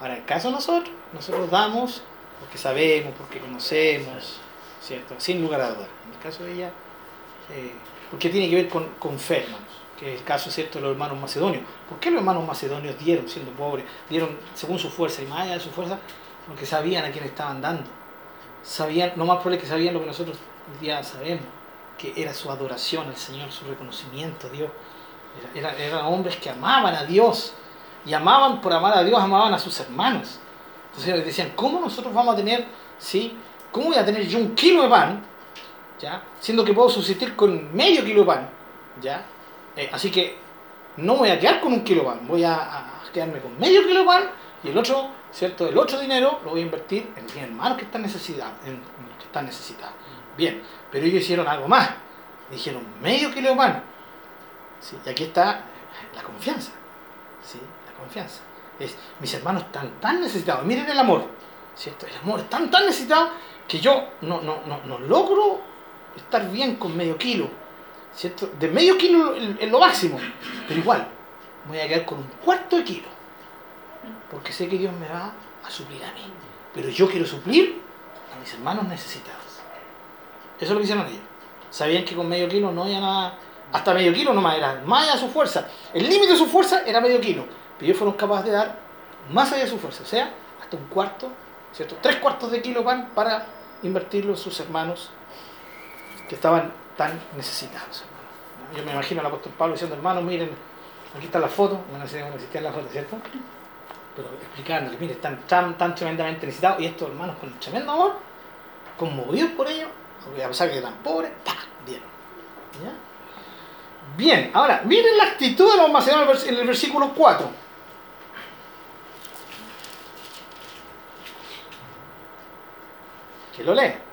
Ahora, el caso de nosotros, nosotros damos porque sabemos, porque conocemos, ¿cierto? Sin lugar a dudas. En el caso de ella, eh, porque tiene que ver con, con fe, hermanos, que es el caso, ¿cierto?, de los hermanos macedonios. ¿Por qué los hermanos macedonios dieron, siendo pobres, dieron según su fuerza y más allá de su fuerza? Porque sabían a quién estaban dando. Sabían, no más probable es que sabían lo que nosotros hoy día sabemos, que era su adoración al Señor, su reconocimiento a Dios. Era- era- eran hombres que amaban a Dios y amaban por amar a Dios, amaban a sus hermanos. Entonces ellos decían, ¿cómo nosotros vamos a tener, sí? ¿Cómo voy a tener yo un kilo de pan, ya? Siendo que puedo subsistir con medio kilo de pan, ya? Eh, así que no voy a quedar con un kilo de pan, voy a, quedarme con medio kilo de pan y el otro, ¿cierto? El otro dinero lo voy a invertir en mi hermano que está necesitado, en, que están necesitados. Bien, pero ellos hicieron algo más. Dijeron medio kilo de pan. ¿sí? Y aquí está la confianza. ¿sí? La confianza. Es, mis hermanos están tan necesitados. Miren el amor. ¿cierto? El amor tan, tan necesitado que yo no, no, no, no logro estar bien con medio kilo, ¿cierto? De medio kilo es lo máximo, pero igual, me voy a quedar con un cuarto de kilo, porque sé que Dios me va a suplir a mí, pero yo quiero suplir a mis hermanos necesitados. Eso es lo que hicieron ellos. Sabían que con medio kilo no había nada, hasta medio kilo nomás era más allá de su fuerza. El límite de su fuerza era medio kilo, pero ellos fueron capaces de dar más allá de su fuerza, o sea, hasta un cuarto, ¿cierto? Tres cuartos de kilo pan para invertirlo en sus hermanos que estaban tan necesitados. hermano. Yo me imagino al apóstol Pablo diciendo, hermanos, miren, aquí está la foto, no existían las fotos, ¿cierto? Pero explicándoles, miren, están tan, tremendamente necesitados y estos hermanos con tremendo amor, conmovidos por ello, aunque a pesar de que eran pobres, ¡pah! dieron. ¿Ya? Bien, ahora, miren la actitud de los macedonios en el versículo 4. Que lo lee.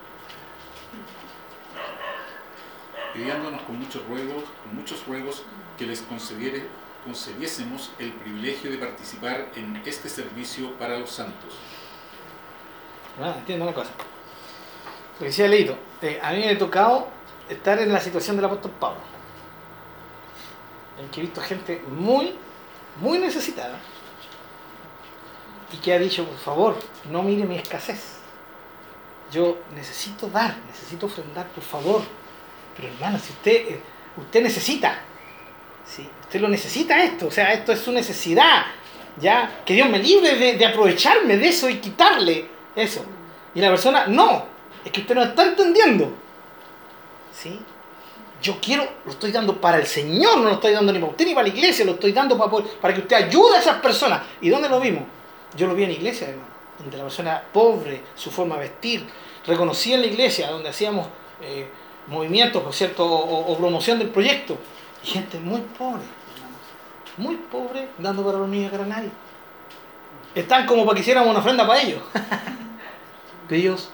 Pidiéndonos con muchos ruegos, con muchos ruegos que les concediere, concediésemos el privilegio de participar en este servicio para los santos. Ah, entiendo una cosa. Lo que decía Leito, eh, a mí me ha tocado estar en la situación del apóstol Pablo, en que he visto gente muy, muy necesitada y que ha dicho, por favor, no mire mi escasez. Yo necesito dar, necesito ofrendar, por favor. Pero hermano, si usted, eh, usted necesita, ¿sí? usted lo necesita esto, o sea, esto es su necesidad, ¿ya? Que Dios me libre de, aprovecharme de eso y quitarle eso. Y la persona, no, es que usted no está entendiendo. ¿Sí? Yo quiero, lo estoy dando para el Señor, no lo estoy dando ni para usted ni para la iglesia, lo estoy dando para, para que usted ayude a esas personas. ¿Y dónde lo vimos? Yo lo vi en la iglesia, hermano, donde la persona pobre, su forma de vestir, reconocía en la iglesia, donde hacíamos eh, movimientos, ¿no es cierto?, o, promoción del proyecto. Y gente muy pobre, muy pobre, dando para los niños nadie. Están como para que hiciéramos una ofrenda para ellos. de ellos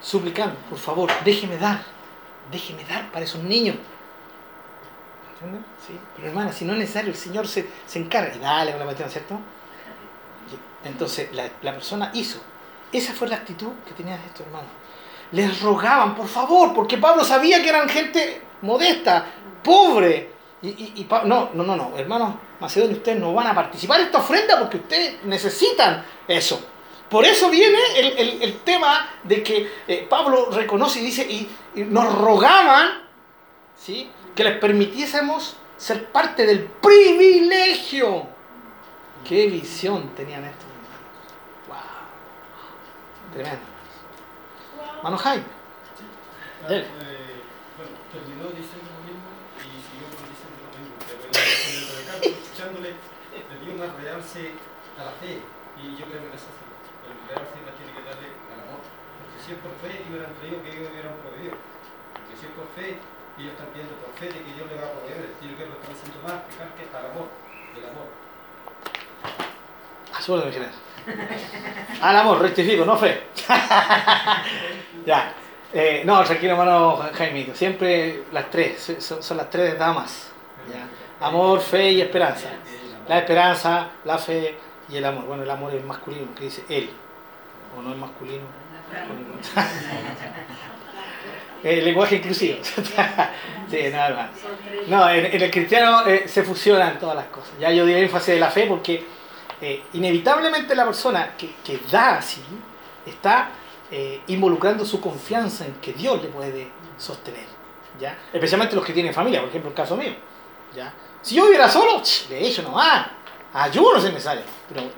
suplicando, por favor, déjeme dar, déjeme dar para esos niños. ¿Entienden? Sí. Pero hermana, si no es necesario, el Señor se, se encarga y dale con la cuestión, ¿cierto? Entonces la, la persona hizo. Esa fue la actitud que tenían estos hermanos. Les rogaban, por favor, porque Pablo sabía que eran gente modesta, pobre. Y, y, y no, no, no, no, hermanos macedonios, ustedes no van a participar en esta ofrenda porque ustedes necesitan eso. Por eso viene el, el- el tema de que eh, Pablo reconoce y dice, y, y nos rogaban ¿sí? que les permitiésemos ser parte del privilegio. Qué visión tenían estos. Wow. Tremendo. Mano Jaime. Dele. Eh, bueno, terminó diciendo lo mismo y siguió diciendo lo mismo. Pero en el- escuchándole, le dio más realce a la fe. Y yo creo que es así. El realce la tiene que darle al amor. Porque si es por fe, hubieran creído que ellos hubieran proveído. Porque si es por fe, ellos están viendo por fe de que Dios le va a proveer. Yo creo que lo están haciendo más pecar que al amor. El amor. A su orden. Al amor, rectifico, no fe. ya. Eh, no, tranquilo, hermano Jaimito. Siempre las tres, son, son las tres damas. ¿ya? Amor, fe y esperanza. La esperanza, la fe y el amor. Bueno, el amor es masculino, que dice él. O no es masculino. El lenguaje inclusivo. sí, no, hermano. No, en, en el cristiano eh, se fusionan todas las cosas. Ya yo di énfasis de la fe porque eh, inevitablemente la persona que, que da así está eh, involucrando su confianza en que Dios le puede sostener. ¿ya? Especialmente los que tienen familia, por ejemplo, el caso mío. ¿ya? Si yo viviera solo, ch, le echo nomás. Ayuno si es necesario. Pero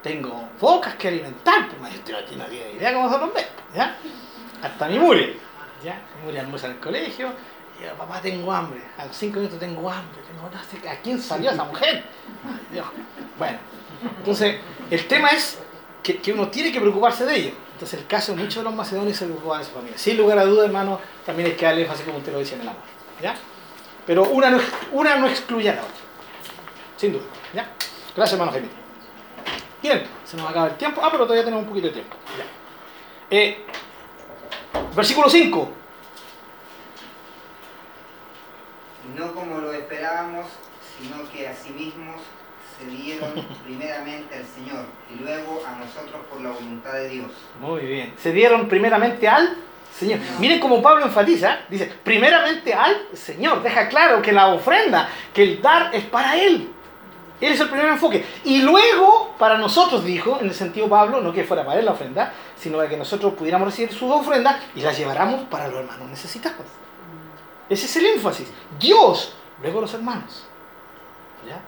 tengo bocas que alimentar. Pues maestro, no tiene idea cómo son los meses. ¿ya? Hasta mi mure. ¿ya? Mi mure almuerza en el colegio. Y yo, papá, tengo hambre. A los cinco minutos tengo hambre. No ¿A quién salió esa mujer? Ay, Dios. Bueno, entonces, el tema es que, que uno tiene que preocuparse de ello. Entonces, el caso de muchos de los macedonios se preocupaban de su familia. Sin lugar a duda, hermano, también hay que darle énfasis como usted lo dice en el amor. ¿Ya? Pero una no, una no excluye a la otra. Sin duda. ¿Ya? Gracias, hermano Jaime. Bien, se nos acaba el tiempo. Ah, pero todavía tenemos un poquito de tiempo. Eh, versículo 5. no como lo esperábamos, sino que a sí mismos se dieron primeramente al Señor y luego a nosotros por la voluntad de Dios. Muy bien. Se dieron primeramente al Señor. Miren cómo Pablo enfatiza, dice, primeramente al Señor. Deja claro que la ofrenda, que el dar es para Él. Él es el primer enfoque. Y luego, para nosotros, dijo, en el sentido Pablo, no que fuera para Él la ofrenda, sino para que nosotros pudiéramos recibir sus ofrendas y las lleváramos para los hermanos necesitados. Ese es el énfasis. Dios, luego los hermanos. ¿Ya?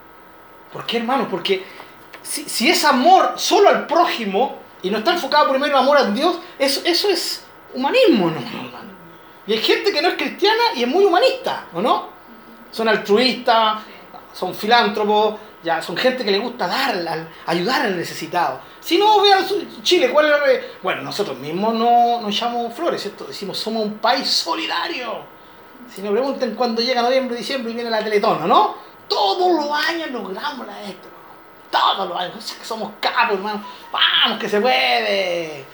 ¿Por qué hermanos? Porque si, si es amor solo al prójimo y no está enfocado primero en amor a Dios, eso, eso es humanismo, ¿no, hermano? Y hay gente que no es cristiana y es muy humanista, ¿o no? Son altruistas, son filántropos, ya son gente que le gusta dar, ayudar al necesitado. Si no, vean Chile, ¿cuál es la Bueno, nosotros mismos no nos echamos flores, ¿cierto? Decimos, somos un país solidario. Si nos preguntan cuándo llega noviembre, diciembre y viene la Teletón, ¿no? Todos los años logramos la esto. Todos los años. O que somos capos, hermano. Vamos, que se puede.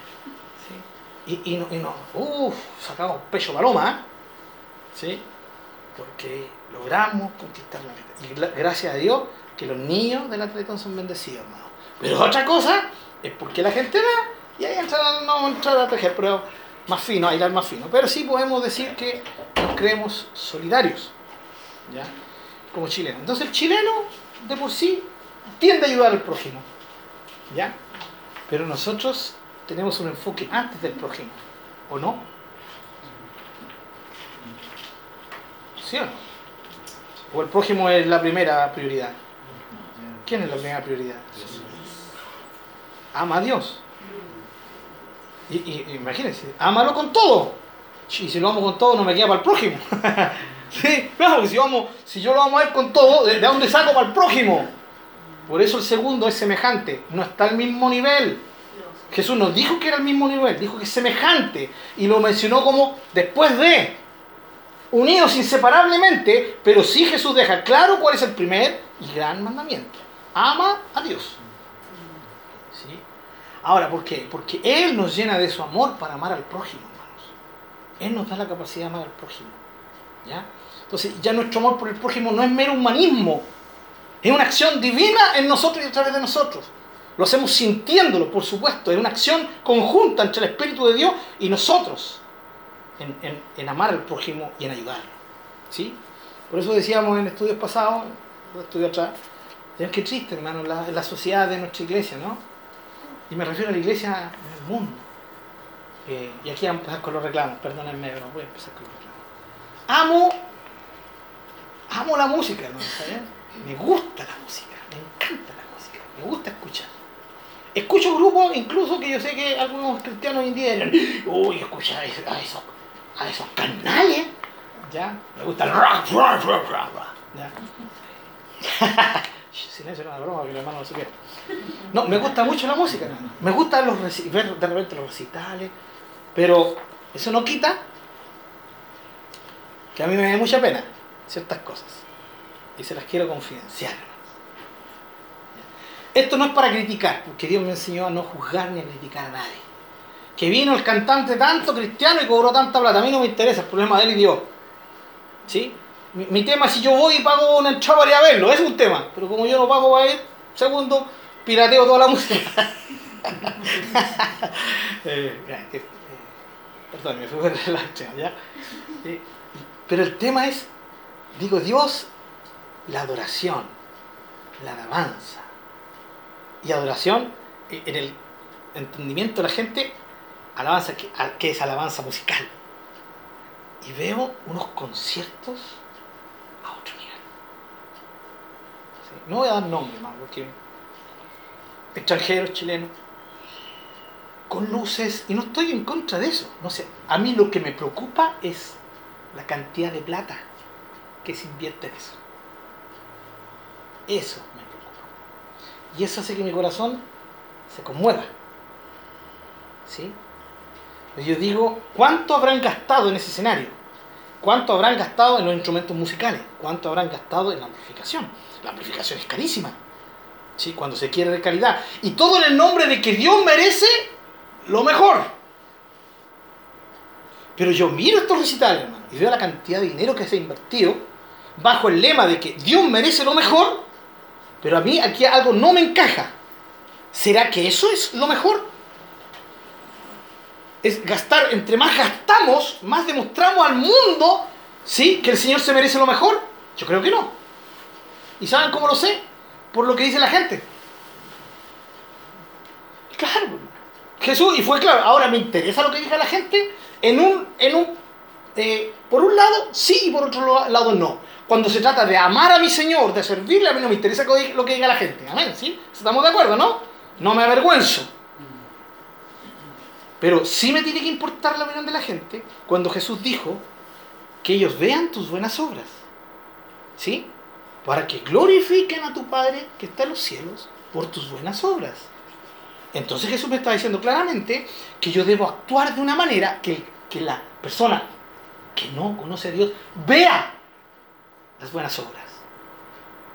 Sí. Y, y, no, y no, uff, sacamos pecho paloma, ¿eh? ¿Sí? Porque logramos conquistar la meta. Y gra- gracias a Dios que los niños de la Teletón son bendecidos, hermano. Pero otra cosa es porque la gente da, y ahí entra, no entrar a tejer, pero más fino, a hilar más fino. Pero sí podemos decir que nos creemos solidarios, ¿ya? Como chilenos. Entonces el chileno, de por sí, tiende a ayudar al prójimo, ¿ya? Pero nosotros tenemos un enfoque antes del prójimo, ¿o no? ¿Sí o no? ¿O el prójimo es la primera prioridad? ¿Quién es la primera prioridad? Ama a Dios. Y, y- imagínense, ámalo con todo. Y si lo amo con todo, no me queda para el prójimo. sí, claro, si, vamos, si yo lo amo a él con todo, ¿de, de dónde saco para el prójimo? Por eso el segundo es semejante, no está al mismo nivel. Jesús nos dijo que era al mismo nivel, dijo que es semejante y lo mencionó como después de, unidos inseparablemente, pero sí Jesús deja claro cuál es el primer y gran mandamiento. Ama a Dios. ¿Sí? Ahora, ¿por qué? Porque Él nos llena de su amor para amar al prójimo, hermanos. Él nos da la capacidad de amar al prójimo. ¿Ya? Entonces, ya nuestro amor por el prójimo no es mero humanismo, es una acción divina en nosotros y a través de nosotros. Lo hacemos sintiéndolo, por supuesto. Es una acción conjunta entre el Espíritu de Dios y nosotros en, amar al prójimo y en ayudarlo. ¿Sí? Por eso decíamos en estudios pasados, estudios atrás, vean qué triste, hermano, la, sociedad de nuestra iglesia, ¿no? Y me refiero a la iglesia en el mundo. Y aquí vamos a empezar con los reclamos, perdónenme, pero voy a empezar con los reclamos. Amo, amo la música, hermano, ¿sabes? Me gusta la música, me encanta la música, me gusta escuchar. Escucho grupos, incluso que yo sé que algunos cristianos hoy en día uy, escucha a esos, a canales, ¿ya? Me gusta el rock, rock, rock, rock, ¿ya? Silencio, una broma, que el hermano no se. No, me gusta mucho la música, me gusta los ver de repente los recitales, pero eso no quita que a mí me da mucha pena ciertas cosas y se las quiero confidenciar. Esto no es para criticar, porque Dios me enseñó a no juzgar ni a criticar a nadie. Que vino el cantante tanto cristiano y cobró tanta plata, a mí no me interesa, el problema de él y Dios. ¿Sí? Mi, tema es si yo voy y pago una entrada para a verlo, es un tema. Pero como yo no pago para ir, segundo, pirateo toda la música. Eh, eh, perdón, me fui por el ¿ya? Pero el tema es, digo, Dios, la adoración, la alabanza. Y adoración, eh, en el entendimiento de la gente, alabanza que, es alabanza musical. Y veo unos conciertos a otro nivel. No voy a dar nombre más, porque extranjeros, chilenos, con luces, y no estoy en contra de eso. No sé, a mí lo que me preocupa es la cantidad de plata que se invierte en eso. Eso me preocupa. Y eso hace que mi corazón se conmueva. ¿Sí? Yo digo, ¿cuánto habrán gastado en ese escenario? ¿Cuánto habrán gastado en los instrumentos musicales? ¿Cuánto habrán gastado en la amplificación? La amplificación es carísima. ¿Sí? Cuando se quiere de calidad. Y todo en el nombre de que Dios merece lo mejor. Pero yo miro estos recitales, hermano, y veo la cantidad de dinero que se ha invertido bajo el lema de que Dios merece lo mejor, pero a mí aquí algo no me encaja. ¿Será que eso es lo mejor? es gastar, entre más gastamos, más demostramos al mundo, ¿sí? Que el Señor se merece lo mejor. Yo creo que no. ¿Y saben cómo lo sé? Por lo que dice la gente. Claro, Jesús, y fue claro, ahora me interesa lo que diga la gente, en un, en un, eh, por un lado sí y por otro lado no. Cuando se trata de amar a mi Señor, de servirle, a mí no me interesa lo que diga la gente. Amén, ¿sí? ¿Estamos de acuerdo, no? No me avergüenzo. Pero sí me tiene que importar la opinión de la gente cuando Jesús dijo que ellos vean tus buenas obras. ¿Sí? Para que glorifiquen a tu Padre que está en los cielos por tus buenas obras. Entonces Jesús me está diciendo claramente que yo debo actuar de una manera que, que la persona que no conoce a Dios vea las buenas obras.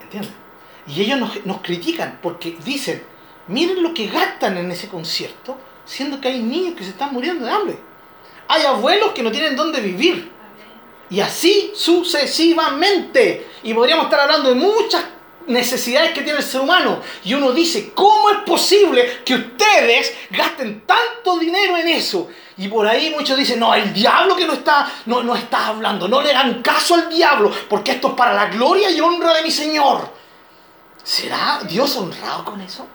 ¿Entienden? Y ellos nos, nos critican porque dicen, miren lo que gastan en ese concierto siendo que hay niños que se están muriendo de hambre. Hay abuelos que no tienen dónde vivir. Y así sucesivamente. Y podríamos estar hablando de muchas necesidades que tiene el ser humano. Y uno dice, ¿cómo es posible que ustedes gasten tanto dinero en eso? Y por ahí muchos dicen, no, el diablo que no está, no, no está hablando, no le dan caso al diablo, porque esto es para la gloria y honra de mi Señor. ¿Será Dios honrado con eso?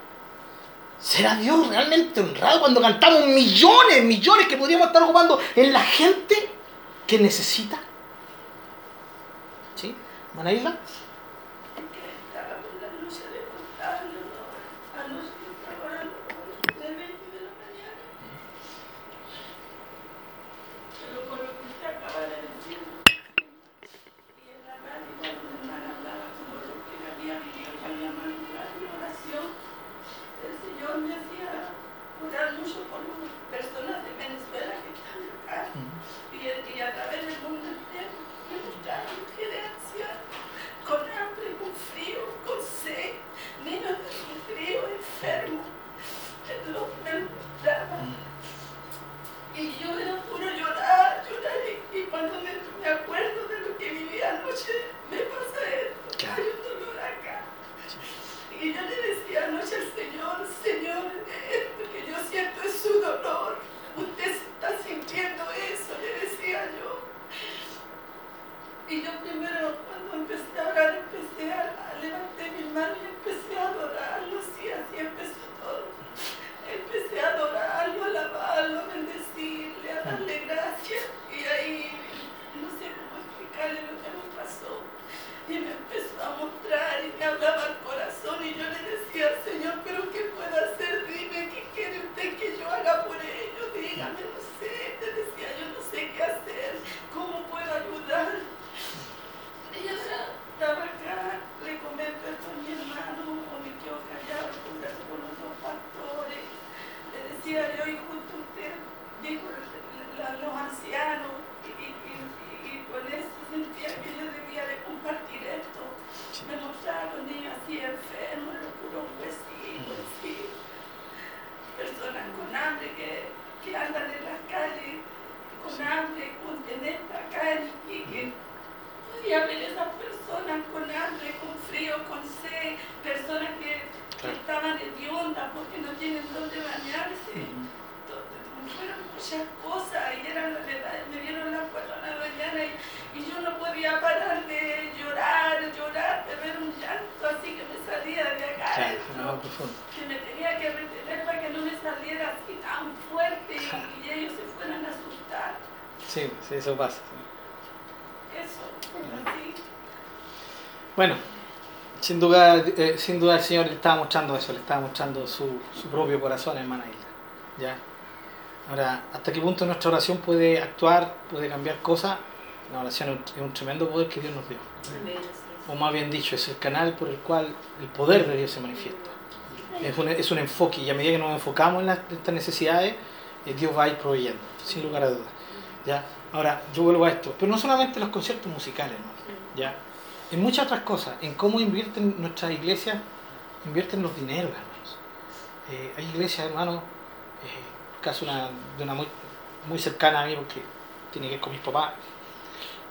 ¿Será Dios realmente honrado cuando cantamos millones, millones que podríamos estar ocupando en la gente que necesita? ¿Sí? Thank you. Eso pasa. Bueno, sin duda, eh, sin duda el Señor le estaba mostrando eso, le estaba mostrando su, su propio corazón, hermana Isla. ¿Ya? Ahora, ¿hasta qué punto nuestra oración puede actuar, puede cambiar cosas? La oración es un tremendo poder que Dios nos dio. O más bien dicho, es el canal por el cual el poder de Dios se manifiesta. Es un, es un enfoque y a medida que nos enfocamos en, estas necesidades, eh, Dios va a ir proveyendo, sin lugar a dudas. ¿Ya? Ahora, yo vuelvo a esto, pero no solamente los conciertos musicales, ¿no? ¿ya? En muchas otras cosas, en cómo invierten nuestras iglesias, invierten los dineros, hermanos. Eh, hay iglesias, hermanos, eh, caso de una muy, muy cercana a mí, porque tiene que ver con mis papás,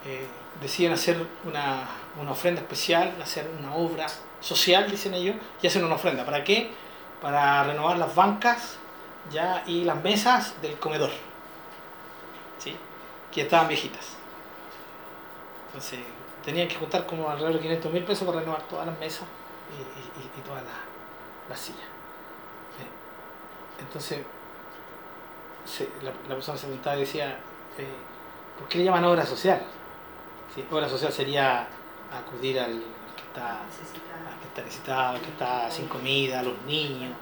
eh, deciden hacer una, una ofrenda especial, hacer una obra social, dicen ellos, y hacen una ofrenda. ¿Para qué? Para renovar las bancas ya y las mesas del comedor ¿sí? Que estaban viejitas. Entonces tenían que juntar como alrededor de 500 mil pesos para renovar todas las mesas y, y- y todas las, las sillas. Entonces se- la, la persona se preguntaba y decía, eh, ¿por qué le llaman obra social? ¿Sí? Obra social sería acudir al que está, al que está necesitado, al que está sin comida, a los niños.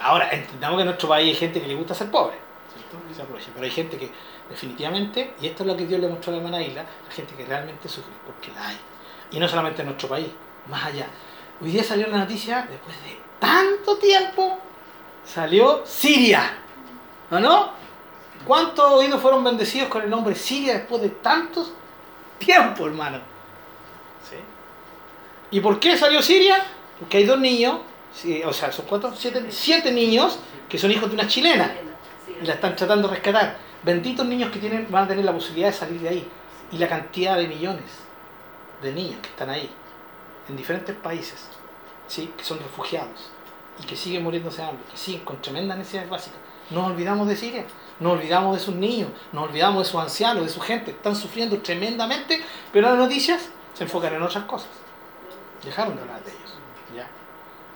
Ahora, entendamos que en nuestro país hay gente que le gusta ser pobre, ¿cierto? Y se aprovecha. pero hay gente que definitivamente, y esto es lo que Dios le mostró a la hermana Isla, hay gente que realmente sufre, porque la hay. Y no solamente en nuestro país, más allá. Hoy día salió la noticia, después de tanto tiempo, salió Siria, ¿o no? ¿Cuántos oídos fueron bendecidos con el nombre Siria después de tantos tiempos, hermano? ¿Sí? ¿Y por qué salió Siria? Porque hay dos niños, sí, o sea, son cuántos? Siete, siete niños que son hijos de una chilena y la están tratando de rescatar. Benditos niños que tienen, van a tener la posibilidad de salir de ahí. Y la cantidad de millones de niños que están ahí, en diferentes países, ¿sí? que son refugiados y que siguen muriéndose de hambre, que siguen con tremendas necesidades básicas. Nos olvidamos de Siria, nos olvidamos de sus niños, nos olvidamos de sus ancianos, de su gente. Están sufriendo tremendamente, pero las noticias se enfocan en otras cosas. Dejaron de hablar de ellos. ¿ya?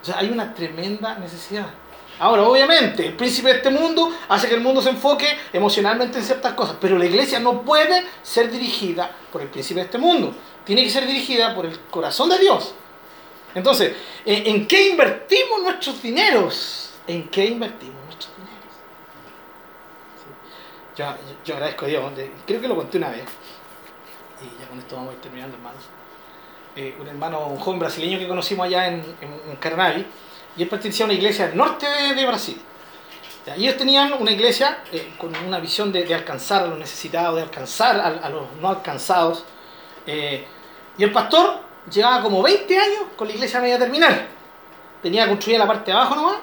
O sea, hay una tremenda necesidad. Ahora, obviamente, el príncipe de este mundo hace que el mundo se enfoque emocionalmente en ciertas cosas, pero la iglesia no puede ser dirigida por el príncipe de este mundo. Tiene que ser dirigida por el corazón de Dios. Entonces, ¿en, en qué invertimos nuestros dineros? ¿En qué invertimos nuestros dineros? Yo, yo agradezco a Dios, creo que lo conté una vez, y ya con esto vamos a ir terminando, hermanos. Eh, un hermano, un joven brasileño que conocimos allá en, en, en y él pertenecía a una iglesia del norte de, de Brasil. Ellos tenían una iglesia eh, con una visión de, alcanzar a los necesitados, de alcanzar a, los no alcanzados. Eh, y el pastor llevaba como 20 años con la iglesia media terminar. Tenía construida la parte de abajo nomás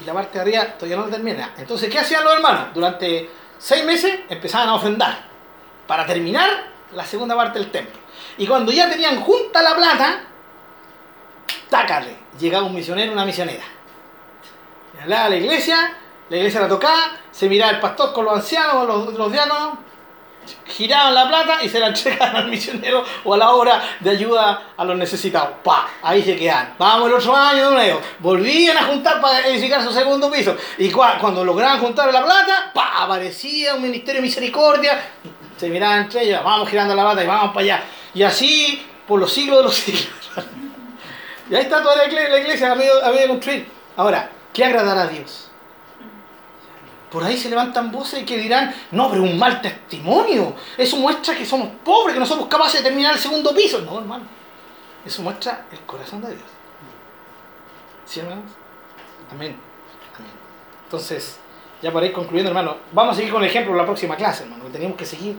y la parte de arriba todavía no la termina. Entonces, ¿qué hacían los hermanos? Durante seis meses empezaban a ofrendar para terminar la segunda parte del templo. Y cuando ya tenían junta la plata, tácale, llegaba un misionero, una misionera. Le hablaba a la iglesia, la iglesia la tocaba, se miraba el pastor con los ancianos, los, los diáconos, giraban la plata y se la entregaban al misionero o a la obra de ayuda a los necesitados. ¡Pa! Ahí se quedan. Vamos el otro año de nuevo. Volvían a juntar para edificar su segundo piso. Y cua- cuando lograban juntar la plata, ¡pa! Aparecía un ministerio de misericordia. Se miraban entre ellos, vamos girando la plata y vamos para allá. Y así por los siglos de los siglos. y ahí está toda la iglesia, la iglesia a a construir. Ahora, ¿qué agradará a Dios? Por ahí se levantan voces que dirán, no, pero un mal testimonio. Eso muestra que somos pobres, que no somos capaces de terminar el segundo piso. No, hermano. Eso muestra el corazón de Dios. ¿Sí, hermanos? Amén. Amén. Entonces, ya para ir concluyendo, hermano, vamos a seguir con el ejemplo en la próxima clase, hermano. que Tenemos que seguir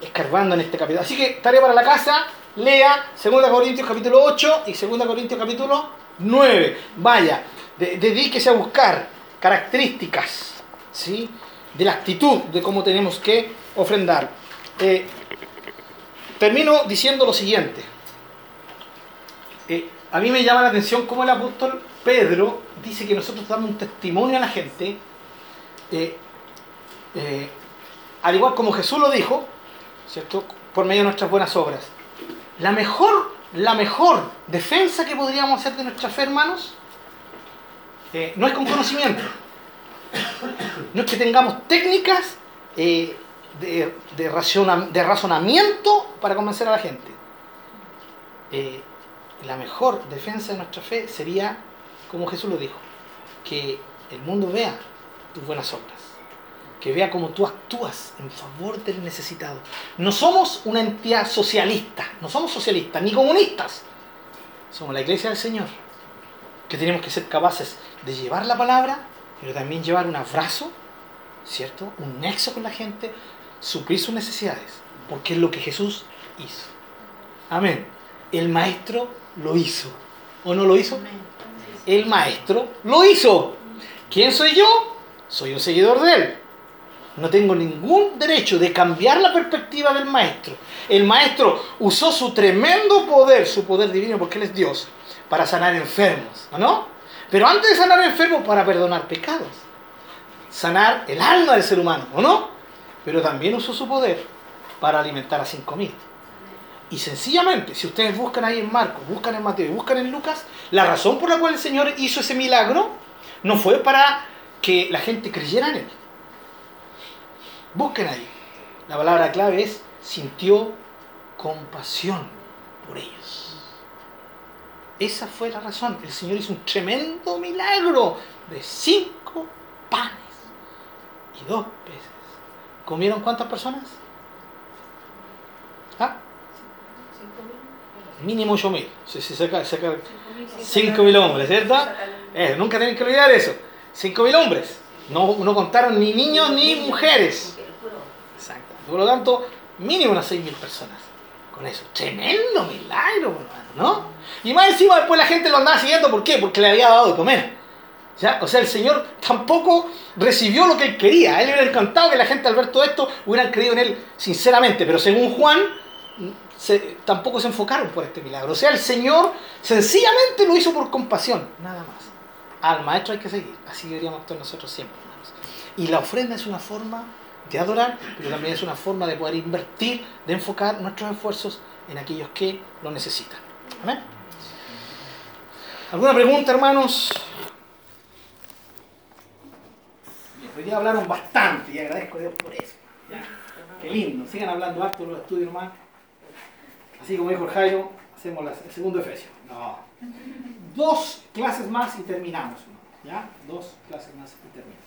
escarbando en este capítulo. Así que, tarea para la casa, lea 2 Corintios capítulo 8 y 2 Corintios capítulo 9. Vaya, de- dedíquese a buscar características ¿sí? de la actitud de cómo tenemos que ofrendar. Eh, termino diciendo lo siguiente. Eh, a mí me llama la atención cómo el apóstol Pedro dice que nosotros damos un testimonio a la gente, eh, al igual como Jesús lo dijo, ¿cierto? Por medio de nuestras buenas obras. La mejor, la mejor defensa que podríamos hacer de nuestra fe, hermanos, eh, no es con conocimiento. No es que tengamos técnicas eh, de, raciona- de razonamiento para convencer a la gente. Eh, la mejor defensa de nuestra fe sería, como Jesús lo dijo, que el mundo vea tus buenas obras, que vea cómo tú actúas en favor del necesitado. No somos una entidad socialista, no somos socialistas ni comunistas, somos la iglesia del Señor, que tenemos que ser capaces de llevar la palabra, pero también llevar un abrazo, ¿cierto? Un nexo con la gente, suplir sus necesidades, porque es lo que Jesús hizo. Amén. El maestro lo hizo. ¿O no lo hizo? El maestro lo hizo. ¿Quién soy yo? Soy un seguidor de él. No tengo ningún derecho de cambiar la perspectiva del maestro. El maestro usó su tremendo poder, su poder divino, porque él es Dios, para sanar enfermos, ¿o no? Pero antes de sanar enfermos, para perdonar pecados. Sanar el alma del ser humano, ¿o no? pero también usó su poder para alimentar a 5.000. Y sencillamente, si ustedes buscan ahí en Marcos, buscan en Mateo y buscan en Lucas, la razón por la cual el Señor hizo ese milagro no fue para que la gente creyera en Él. Busquen ahí. La palabra clave es sintió compasión por ellos. Esa fue la razón. El Señor hizo un tremendo milagro de cinco panes y dos peces. ¿Comieron cuántas personas? ¿Ah? Mínimo 8.000. Si se saca, saca 5.000 hombres, ¿cierto? Eh, nunca tienen que olvidar eso. 5.000 hombres. No, no contaron ni niños ni mujeres. Por lo tanto, mínimo unas 6.000 personas. Con eso. Tremendo milagro, hermano, ¿no? Y más encima después la gente lo andaba siguiendo. ¿Por qué? Porque le había dado de comer. ¿Ya? O sea, el Señor tampoco recibió lo que él quería. Él le hubiera encantado que la gente al ver todo esto hubieran creído en él sinceramente. Pero según Juan, tampoco se enfocaron por este milagro. O sea, el Señor sencillamente lo hizo por compasión, nada más. Al maestro hay que seguir, así deberíamos actuar nosotros siempre. hermanos. Y la ofrenda es una forma de adorar, pero también es una forma de poder invertir, de enfocar nuestros esfuerzos en aquellos que lo necesitan. ¿Alguna pregunta, hermanos? Hoy día hablaron bastante y agradezco a Dios por eso. Ya. Qué lindo, sigan hablando harto los estudios nomás. Así como dijo Jairo, hacemos el segundo Efesio. No. Dos clases más y terminamos. ¿Ya? Dos clases más y terminamos.